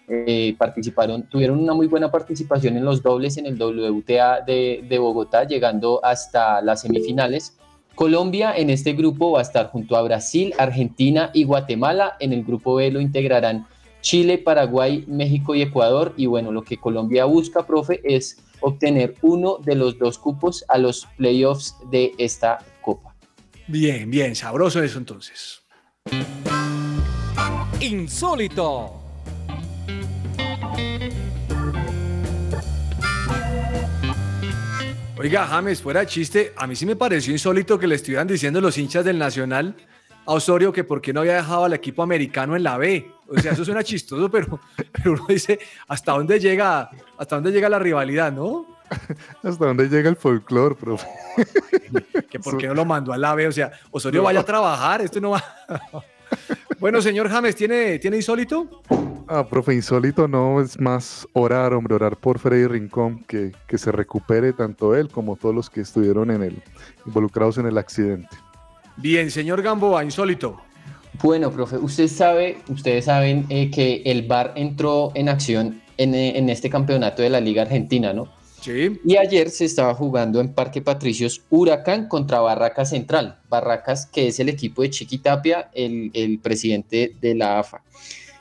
eh, participaron, tuvieron una muy buena participación en los dobles en el WTA de, de Bogotá, llegando hasta las semifinales. Colombia en este grupo va a estar junto a Brasil, Argentina y Guatemala. En el grupo B lo integrarán Chile, Paraguay, México y Ecuador. Y bueno, lo que Colombia busca, profe, es obtener uno de los dos cupos a los playoffs de esta copa. Bien, bien, sabroso eso entonces. Insólito. Oiga, James, fuera de chiste, a mí sí me pareció insólito que le estuvieran diciendo los hinchas del Nacional a Osorio que por qué no había dejado al equipo americano en la B. O sea, eso suena chistoso, pero, pero uno dice, ¿hasta dónde llega, hasta dónde llega la rivalidad, no? Hasta dónde llega el folclore, profe. Que por qué no lo mandó a la B. O sea, Osorio vaya a trabajar, esto no va. Bueno, señor James, ¿tiene, ¿tiene insólito? Ah, profe, insólito no, es más orar, hombre, orar por Freddy Rincón, que, que se recupere tanto él como todos los que estuvieron en el, involucrados en el accidente. Bien, señor Gamboa, insólito. Bueno, profe, usted sabe, ustedes saben eh, que el VAR entró en acción en, eh, en este campeonato de la Liga Argentina, ¿no? Sí. Y ayer se estaba jugando en Parque Patricios Huracán contra Barracas Central. Barracas, que es el equipo de Chiqui Tapia, el, el presidente de la AFA.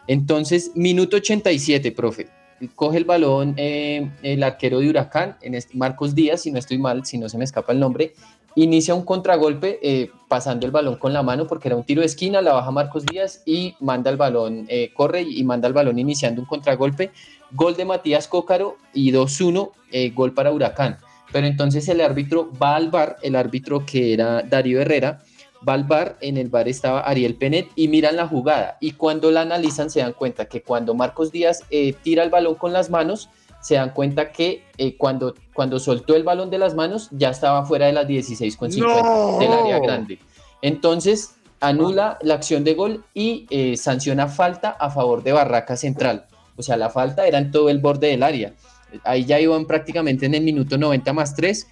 Entonces, minuto 87, profe. Coge el balón eh, el arquero de Huracán, en este- Marcos Díaz, si no estoy mal, si no se me escapa el nombre, inicia un contragolpe eh, pasando el balón con la mano porque era un tiro de esquina, la baja Marcos Díaz y manda el balón, eh, corre y manda el balón iniciando un contragolpe. Gol de Matías Cócaro y 2-1, eh, gol para Huracán. Pero entonces el árbitro va al bar, el árbitro que era Darío Herrera, va al bar, en el bar estaba Ariel Penet y miran la jugada. Y cuando la analizan se dan cuenta que cuando Marcos Díaz eh, tira el balón con las manos, se dan cuenta que eh, cuando, cuando soltó el balón de las manos ya estaba fuera de las 16,50 ¡No! del área grande. Entonces anula la acción de gol y eh, sanciona falta a favor de Barraca Central. O sea, la falta era en todo el borde del área. Ahí ya iban prácticamente en el minuto 90 más 3.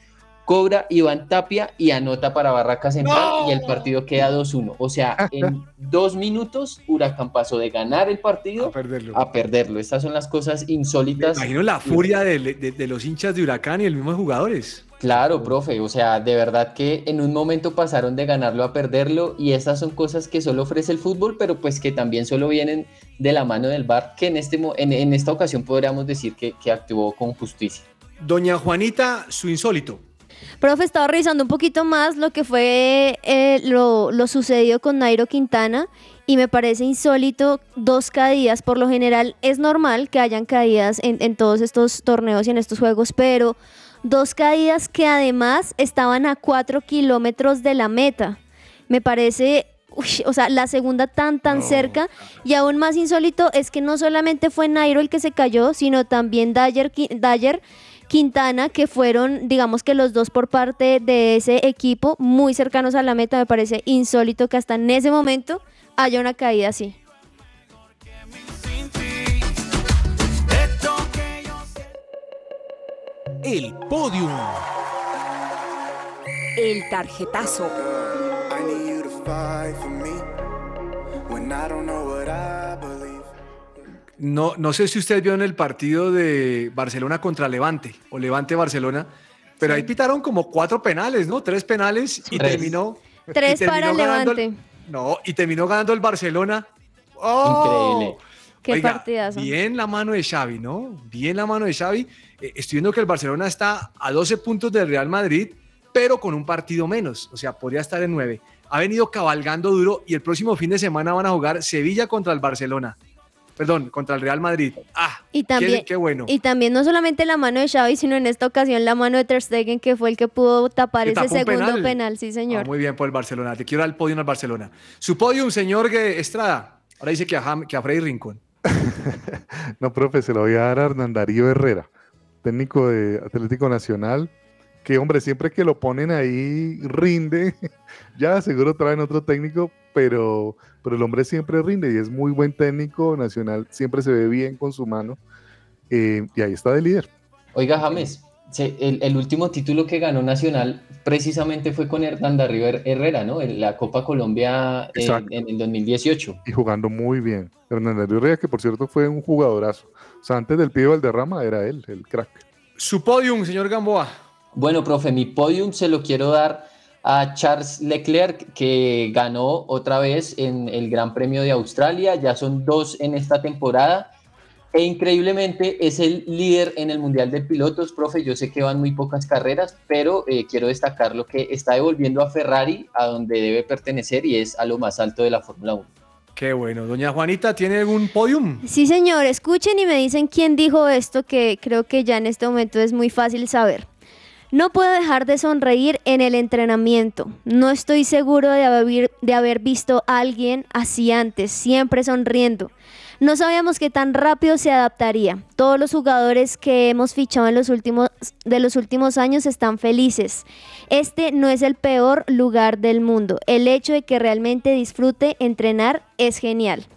Cobra Iván Tapia y anota para Barraca Central y el partido queda 2-1. O sea, en dos minutos Huracán pasó de ganar el partido a perderlo. Estas son las cosas insólitas. Imagino la furia de, de- de los hinchas de Huracán y el mismo jugadores. Claro, profe, o sea, de verdad que en un momento pasaron de ganarlo a perderlo y estas son cosas que solo ofrece el fútbol, pero pues que también solo vienen de la mano del VAR, que en, este, en, en esta ocasión podríamos decir que, que actuó con justicia. Doña Juanita, su insólito. Profe, estaba revisando un poquito más lo que fue eh, lo, lo sucedido con Nairo Quintana y me parece insólito dos caídas. Por lo general es normal que hayan caídas en, en todos estos torneos y en estos juegos, pero dos caídas que además estaban a cuatro kilómetros de la meta. Me parece, uy, o sea, la segunda tan, tan cerca. Y aún más insólito es que no solamente fue Nairo el que se cayó, sino también Dyer, Dyer Quintana, que fueron, digamos que los dos por parte de ese equipo, muy cercanos a la meta. Me parece insólito que hasta en ese momento haya una caída así. El podium. El tarjetazo. No, no sé si usted vio en el partido de Barcelona contra Levante o Levante Barcelona, pero ahí pitaron como cuatro penales, ¿no? Tres penales y Tres. terminó. Tres y terminó para ganando el- Levante. no, y terminó ganando el Barcelona. ¡Oh! Increíble. Qué Oiga, partidazo. Bien la mano de Xavi, ¿no? Bien la mano de Xavi. Eh, estoy viendo que el Barcelona está a 12 puntos del Real Madrid, pero con un partido menos. O sea, podría estar en 9. Ha venido cabalgando duro y el próximo fin de semana van a jugar Sevilla contra el Barcelona. Perdón, contra el Real Madrid. Ah, Y también, qué, qué bueno. y también no solamente la mano de Xavi, sino en esta ocasión la mano de Ter Stegen, que fue el que pudo tapar Que ese segundo penal. penal. sí Ah, señor. muy bien por el Barcelona. Te quiero al podium al Barcelona. Su podium, señor Estrada. Ahora dice que a, que a Freddy Rincón. No, profe, se lo voy a dar a Hernán Darío Herrera, técnico de Atlético Nacional, que hombre, siempre que lo ponen ahí rinde, ya seguro traen otro técnico, pero, pero el hombre siempre rinde y es muy buen técnico nacional, siempre se ve bien con su mano eh, y ahí está de líder. Oiga, James, se- el, el último título que ganó Nacional precisamente fue con Hernán Darío Her- Herrera, ¿no? En la Copa Colombia en, el 2018. Y jugando muy bien. Hernán Darío Herrera, que por cierto fue un jugadorazo. O sea, antes del pibe Valderrama era él, el crack. Su podium, señor Gamboa. Bueno, profe, mi podium se lo quiero dar a Charles Leclerc, que ganó otra vez en el Gran Premio de Australia. Ya son dos en esta temporada. E increíblemente es el líder en el Mundial de Pilotos, profe. Yo sé que van muy pocas carreras, pero eh, quiero destacar lo que está devolviendo a Ferrari a donde debe pertenecer y es a lo más alto de la Fórmula 1. Qué bueno. Doña Juanita, ¿tiene un podium? Sí, señor, escuchen y me dicen quién dijo esto, que creo que ya en este momento es muy fácil saber. No puedo dejar de sonreír en el entrenamiento. No estoy seguro de haber, de haber visto a alguien así antes, siempre sonriendo. No sabíamos que tan rápido se adaptaría. Todos los jugadores que hemos fichado en los últimos, de los últimos años están felices. Este no es el peor lugar del mundo. El hecho de que realmente disfrute entrenar es genial.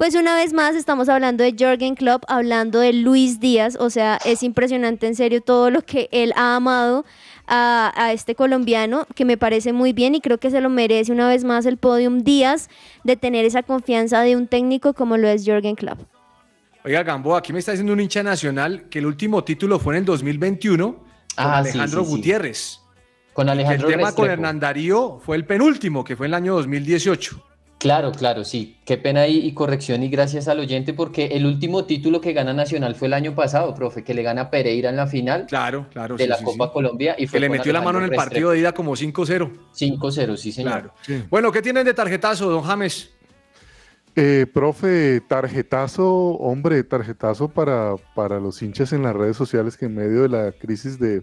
Pues una vez más estamos hablando de Jürgen Klopp, hablando de Luis Díaz, o sea, es impresionante en serio todo lo que él ha amado a, a este colombiano, que me parece muy bien y creo que se lo merece una vez más el podium Díaz de tener esa confianza de un técnico como lo es Jürgen Klopp. Oiga, Gamboa, aquí me está diciendo un hincha nacional que el último título fue en el 2021 con Ah, Alejandro sí, sí. Gutiérrez. Con Que Alejandro el tema con Restrepo. Hernán Darío fue el penúltimo, que fue en el año 2018. Claro, claro, sí. Qué pena y, y corrección y gracias al oyente porque el último título que gana Nacional fue el año pasado, profe, que le gana Pereira en la final Claro, claro. de sí, la sí, Copa sí. Colombia y fue Que le metió la mano en el partido de ida como 5-0. Restrepo. 5-0, sí, señor. Claro. Bueno, ¿qué tienen de tarjetazo, don James? Eh, profe, tarjetazo, hombre, tarjetazo para, para los hinchas en las redes sociales que en medio de la crisis de,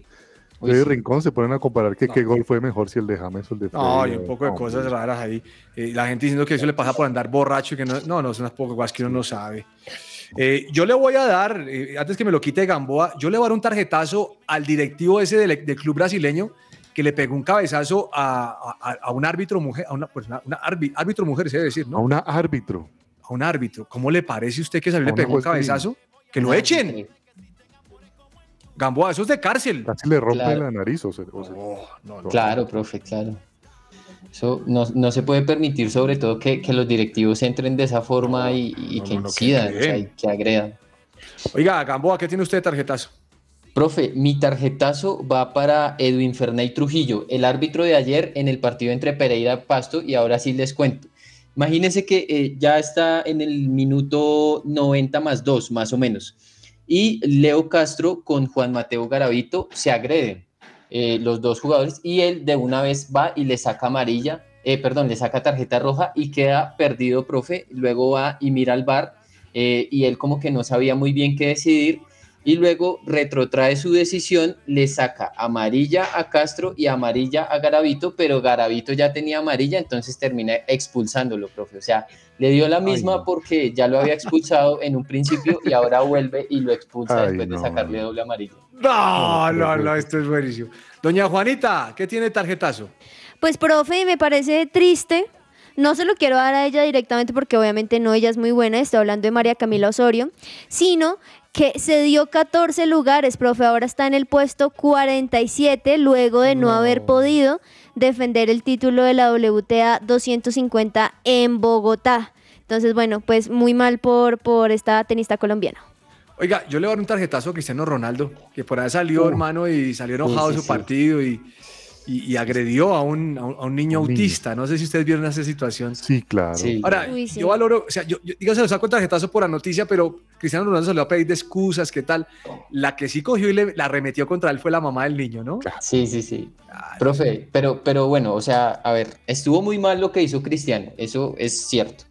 Uy, de sí. Rincón se ponen a comparar que qué gol fue mejor si el de James o el de No, Freddy, y un poco de hombre. cosas raras ahí. Eh, la gente diciendo que eso le pasa por andar borracho y que no, no, no, son unas pocas cosas que uno no sabe. Eh, yo le voy a dar, eh, antes que me lo quite Gamboa, yo le voy a dar un tarjetazo al directivo ese del, del club brasileño que le pegó un cabezazo a, a- a un árbitro mujer, a una, pues una- una arbi- árbitro mujer, se debe decir, A ¿no? una árbitro. A un árbitro. ¿Cómo le parece a usted que salió y A le pegó un cabezazo? Que lo echen. Gamboa, eso es de cárcel. Casi le rompe Claro. la nariz. O se- o se- no, Claro, profe, claro. Eso no, no se puede permitir, sobre todo, que, que los directivos entren de esa forma y, y que no, no, que incidan, o sea, que agredan. Oiga, Gamboa, ¿qué tiene usted de tarjetazo? Profe, mi tarjetazo va para Edwin Ferney Trujillo, el árbitro de ayer en el partido entre Pereira y Pasto, y ahora sí les cuento. Imagínense que eh, ya está en el minuto 90 más 2, más o menos. Y Leo Castro con Juan Mateo Garavito se agreden, eh, los dos jugadores, y él de una vez va y le saca amarilla, eh, perdón, le saca tarjeta roja y queda perdido, profe. Luego va y mira al bar eh, y él como que no sabía muy bien qué decidir y luego retrotrae su decisión, le saca amarilla a Castro y amarilla a Garavito, pero Garavito ya tenía amarilla, entonces termina expulsándolo, profe. O sea, le dio la misma porque ya lo había expulsado en un principio y ahora vuelve y lo expulsa Ay, después de sacarle doble amarilla. No, no, no, esto es buenísimo. Doña Juanita, ¿qué tiene tarjetazo? Pues, profe, me parece triste. No se lo quiero dar a ella directamente porque obviamente no, ella es muy buena, estoy hablando de María Camila Osorio, sino que se dio 14 lugares, profe, ahora está en el puesto 47 luego de no, haber podido defender el título de la WTA 250 en Bogotá. Entonces, bueno, pues muy mal por, por esta tenista colombiana. Oiga, yo le voy a dar un tarjetazo a Cristiano Ronaldo, que por ahí salió, hermano, y salió enojado Sí, sí, su sí. partido y, y- y agredió a un, a un- a un niño autista. No sé si ustedes vieron esa situación. Sí, claro. Ahora, Uy, sí. yo valoro, o sea, yo, yo digo, se lo saco el tarjetazo por la noticia, pero Cristiano Ronaldo se lo va a pedir de excusas, ¿qué tal? La que sí cogió y le, la arremetió contra él fue la mamá del niño, ¿no? Sí, sí, sí. Profe, pero, pero bueno, o sea, a ver, estuvo muy mal lo que hizo Cristiano, eso es cierto.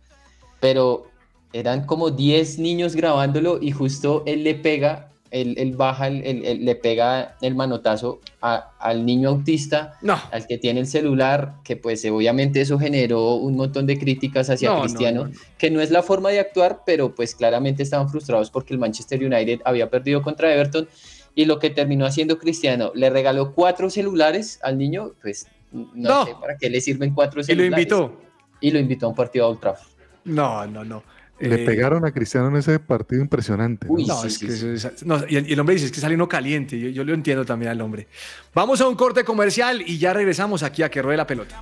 Pero eran como 10 niños grabándolo y justo él le pega, él, él baja, le pega el manotazo a- al niño autista, al que tiene el celular, que pues obviamente eso generó un montón de críticas hacia No, no, Cristiano, no, no. que no es la forma de actuar, pero pues claramente estaban frustrados porque el Manchester United había perdido contra Everton y lo que terminó haciendo Cristiano, le regaló cuatro celulares al niño, pues no, No. sé para qué le sirven cuatro Y lo celulares. invitó. Y lo invitó a un partido a Old Trafford. No, no, no. Le Eh, pegaron a Cristiano en ese partido impresionante. ¿no? no, es que no, y, el, y el hombre dice es que sale uno caliente. Yo, yo lo entiendo también al hombre. Vamos a un corte comercial y ya regresamos aquí a que ruede la pelota.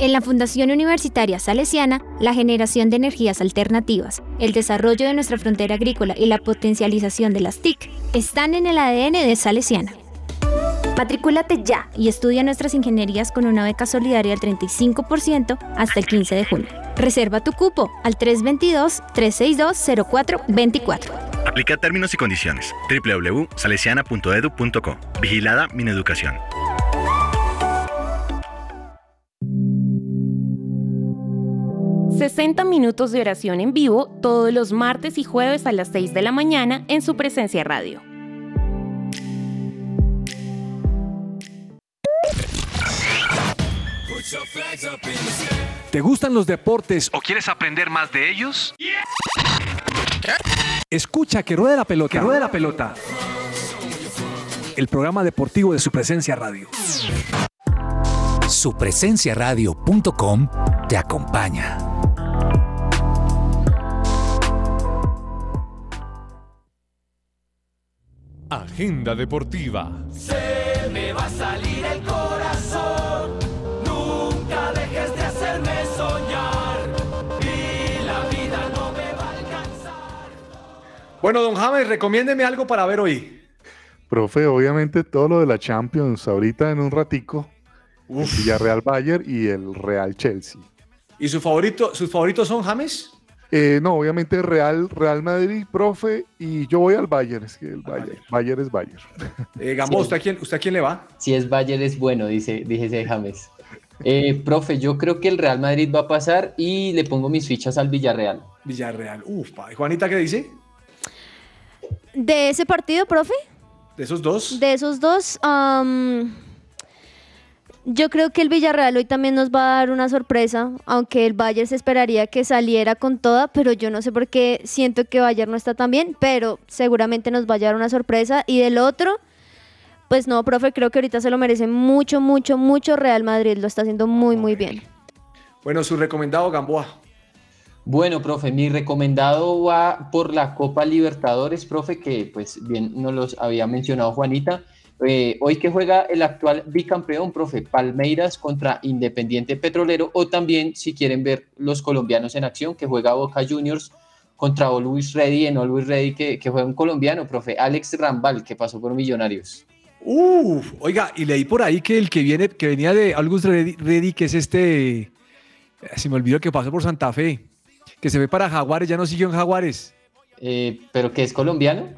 En la Fundación Universitaria Salesiana, la generación de energías alternativas, el desarrollo de nuestra frontera agrícola y la potencialización de las TIC están en el ADN de Salesiana. Matricúlate ya y estudia nuestras ingenierías con una beca solidaria del 35% hasta el 15 de junio. Reserva tu cupo al 322-362-0424. Aplica términos y condiciones. www.salesiana.edu.co. Vigilada Mineducación. ...60 minutos de oración en vivo todos los martes y jueves a las 6 de la mañana en su presencia radio. ¿Te gustan los deportes o quieres aprender más de ellos? Escucha que ruede la pelota. Que ruede la pelota. El programa deportivo de su presencia radio. Supresenciaradio.com te acompaña. Agenda deportiva. Se me va a salir el corazón. Nunca dejes de hacerme soñar. Y la vida no me va a alcanzar. Bueno, don James, recomiéndeme algo para ver hoy. Profe, obviamente todo lo de la Champions ahorita en un ratico. El Villarreal Bayern y el Real Chelsea. ¿Y su favorito, sus favoritos son James? Eh, no, obviamente Real, Real Madrid, profe, y yo voy al Bayern, es que el Bayern, Bayern es Bayern. Eh, Gambo, Sí. ¿usted, a quién, ¿usted a quién le va? Si es Bayern es bueno, dice, dice James. Eh, profe, yo creo que el Real Madrid va a pasar y le pongo mis fichas al Villarreal. Villarreal. Uf, pa. ¿Y Juanita qué dice? De ese partido, profe, ¿De esos dos? de esos dos, am, yo creo que el Villarreal hoy también nos va a dar una sorpresa, aunque el Bayern se esperaría que saliera con toda, pero yo no sé por qué siento que Bayern no está tan bien, pero seguramente nos va a dar una sorpresa. Y del otro, pues no, profe, creo que ahorita se lo merece mucho, mucho, mucho Real Madrid, lo está haciendo muy, muy bien. Bueno, su recomendado Gamboa. Bueno, profe, mi recomendado va por la Copa Libertadores, profe, que pues bien nos los había mencionado Juanita. Eh, hoy que juega el actual bicampeón, profe, Palmeiras contra Independiente Petrolero, o también si quieren ver los colombianos en acción, que juega Boca Juniors contra Always Ready, en Always Ready, que, que juega un colombiano, profe, Alex Rambal, que pasó por Millonarios. Uf, oiga, y leí por ahí que el que viene, que venía de Algus Ready, Ready, que es este, eh, se me olvidó que pasó por Santa Fe, que se ve para Jaguares, ya no siguió en Jaguares. Eh, ¿Pero que es colombiano?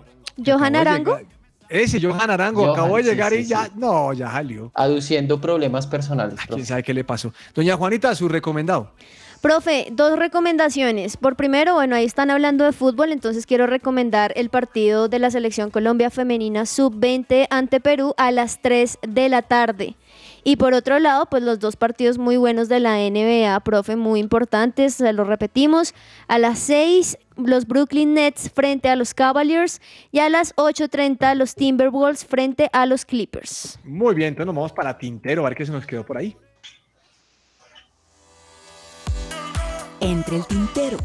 Johan Arango, llegar- Ese Johan Arango Johan, acabó de llegar sí, y ya, sí. no, ya salió. Aduciendo problemas personales. ¿Quién sabe qué le pasó? Doña Juanita, su recomendado. Profe, dos recomendaciones. Por primero, bueno, ahí están hablando de fútbol, entonces quiero recomendar el partido de la selección Colombia femenina sub-20 ante Perú a las 3 de la tarde. Y por otro lado, pues los dos partidos muy buenos de la NBA, profe, muy importantes, se los repetimos. A las 6, los Brooklyn Nets frente a los Cavaliers y a las 8.30 los Timberwolves frente a los Clippers. Muy bien, entonces nos vamos para Tintero, a ver qué se nos quedó por ahí. Entre el tintero.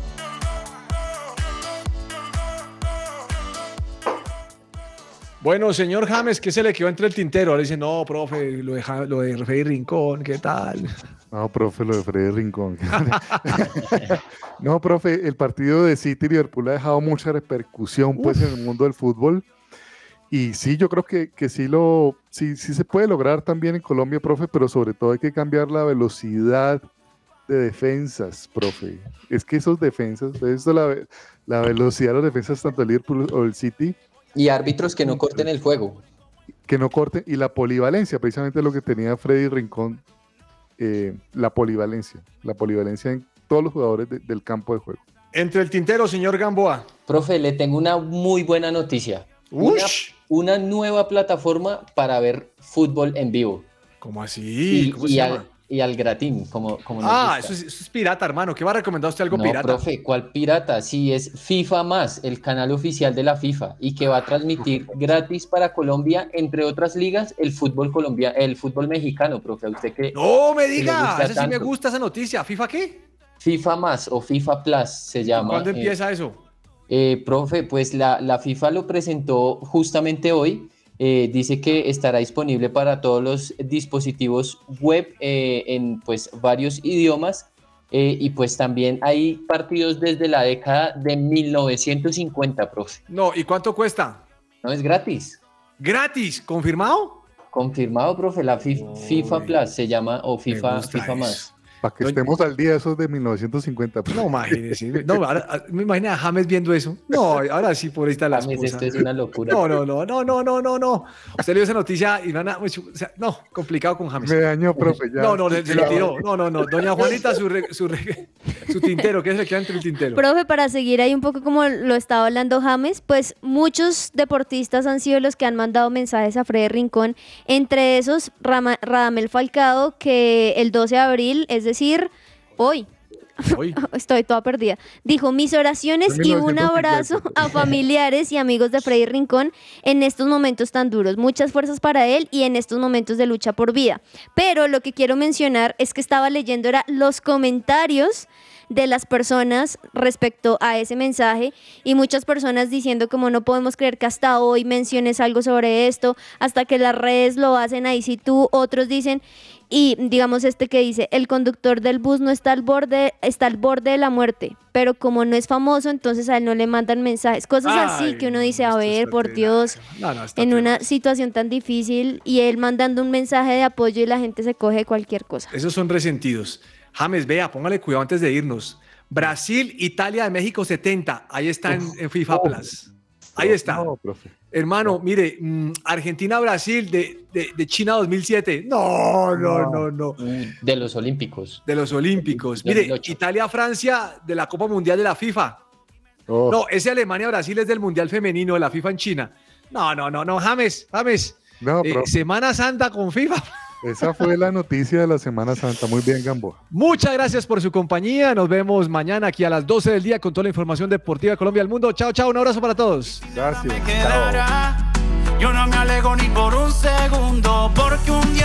Bueno, señor James, ¿qué se le quedó entre el tintero? Ahora dice, no, profe, lo de, lo de Freddy Rincón, ¿qué tal? No, profe, lo de Freddy Rincón. no, profe, el partido de City y Liverpool ha dejado mucha repercusión pues, en el mundo del fútbol. Y sí, yo creo que, que sí, lo, sí, sí se puede lograr también en Colombia, profe, pero sobre todo hay que cambiar la velocidad de defensas, profe. Es que esos defensas, eso la, la velocidad de los defensas tanto del Liverpool o del City, Y árbitros que no corten el juego. que no corten, y la polivalencia, precisamente lo que tenía Freddy Rincón, eh, la polivalencia, la polivalencia en todos los jugadores de- del campo de juego. Entre el tintero, señor Gamboa. Profe, le tengo una muy buena noticia. Una, Ush. una nueva plataforma para ver fútbol en vivo. ¿Cómo así? Y, ¿Cómo y llama? Y al gratín, como, como Ah, eso es, eso es pirata, hermano. ¿Qué va a recomendar usted algo no, pirata? profe, ¿cuál pirata? Sí, es FIFA Más, el canal oficial de la FIFA, y que va a transmitir gratis para Colombia, entre otras ligas, el fútbol colombiano, el fútbol mexicano, profe. ¿A usted que No me diga, esa sí me gusta esa noticia. ¿FIFA qué? FIFA Más o FIFA Plus se llama. ¿Cuándo eh, empieza eso? Eh, profe, pues la, la FIFA lo presentó justamente hoy. Eh, dice que estará disponible para todos los dispositivos web eh, en pues varios idiomas. eh, y pues también hay partidos desde la década de 1950, profe. No, ¿y cuánto cuesta? No es gratis. ¿Gratis? ¿Confirmado? Confirmado, profe, la Fi- FIFA Plus se llama o FIFA, FIFA más. Para que estemos al día, esos de 1950. profe. No, imagínese. No, ahora, ah, me imagino a James viendo eso. No, ahora sí, por ahí está la James, esposa. esto es una locura. No, no, no, no, no, no, no, no. Usted leyó esa noticia y van a... o sea, no, complicado con James. Me dañó, profe. Ya. No, no, se se le tiró. No, no, no. Doña Juanita, su, re- su, re- su tintero, ¿qué se le queda entre el tintero? Profe, para seguir ahí un poco como lo estaba hablando James, pues muchos deportistas han sido los que han mandado mensajes a Freddy Rincón, entre esos Rama- Radamel Falcao, que el 12 de abril, es decir, hoy, estoy toda perdida, dijo mis oraciones y un 1950. abrazo a familiares y amigos de Freddy Rincón en estos momentos tan duros. Muchas fuerzas para él y en estos momentos de lucha por vida. Pero lo que quiero mencionar es que estaba leyendo era los comentarios de las personas respecto a ese mensaje y muchas personas diciendo como no podemos creer que hasta hoy menciones algo sobre esto, hasta que las redes lo hacen ahí si tú, otros dicen y digamos este que dice, el conductor del bus no está al borde, está al borde de la muerte, pero como no es famoso, entonces a él no le mandan mensajes, cosas así que uno dice, a ver, por Dios, No, no, está en una situación tan difícil y él mandando un mensaje de apoyo y la gente se coge de cualquier cosa. Esos son resentidos. James, vea, póngale cuidado antes de irnos. Brasil, Italia de México 70. Ahí está en, en FIFA Plus. Ahí está. Hermano, mire, mm, Argentina-Brasil de, de- de China 2007. No, no, no, no. De los Olímpicos. De los Olímpicos. Mire, 2008. Italia-Francia de la Copa Mundial de la FIFA. Oh. No, ese Alemania-Brasil es del Mundial Femenino de la FIFA en China. No, no, no, no, James, James. No, Eh, profe. Semana Santa con FIFA. Esa fue la noticia de la Semana Santa. Muy bien, Gamboa. Muchas gracias por su compañía. Nos vemos mañana aquí a las 12 del día con toda la información deportiva de Colombia del mundo. Chao, chao. Un abrazo para todos. Gracias. Yo no me alego ni por un segundo, porque un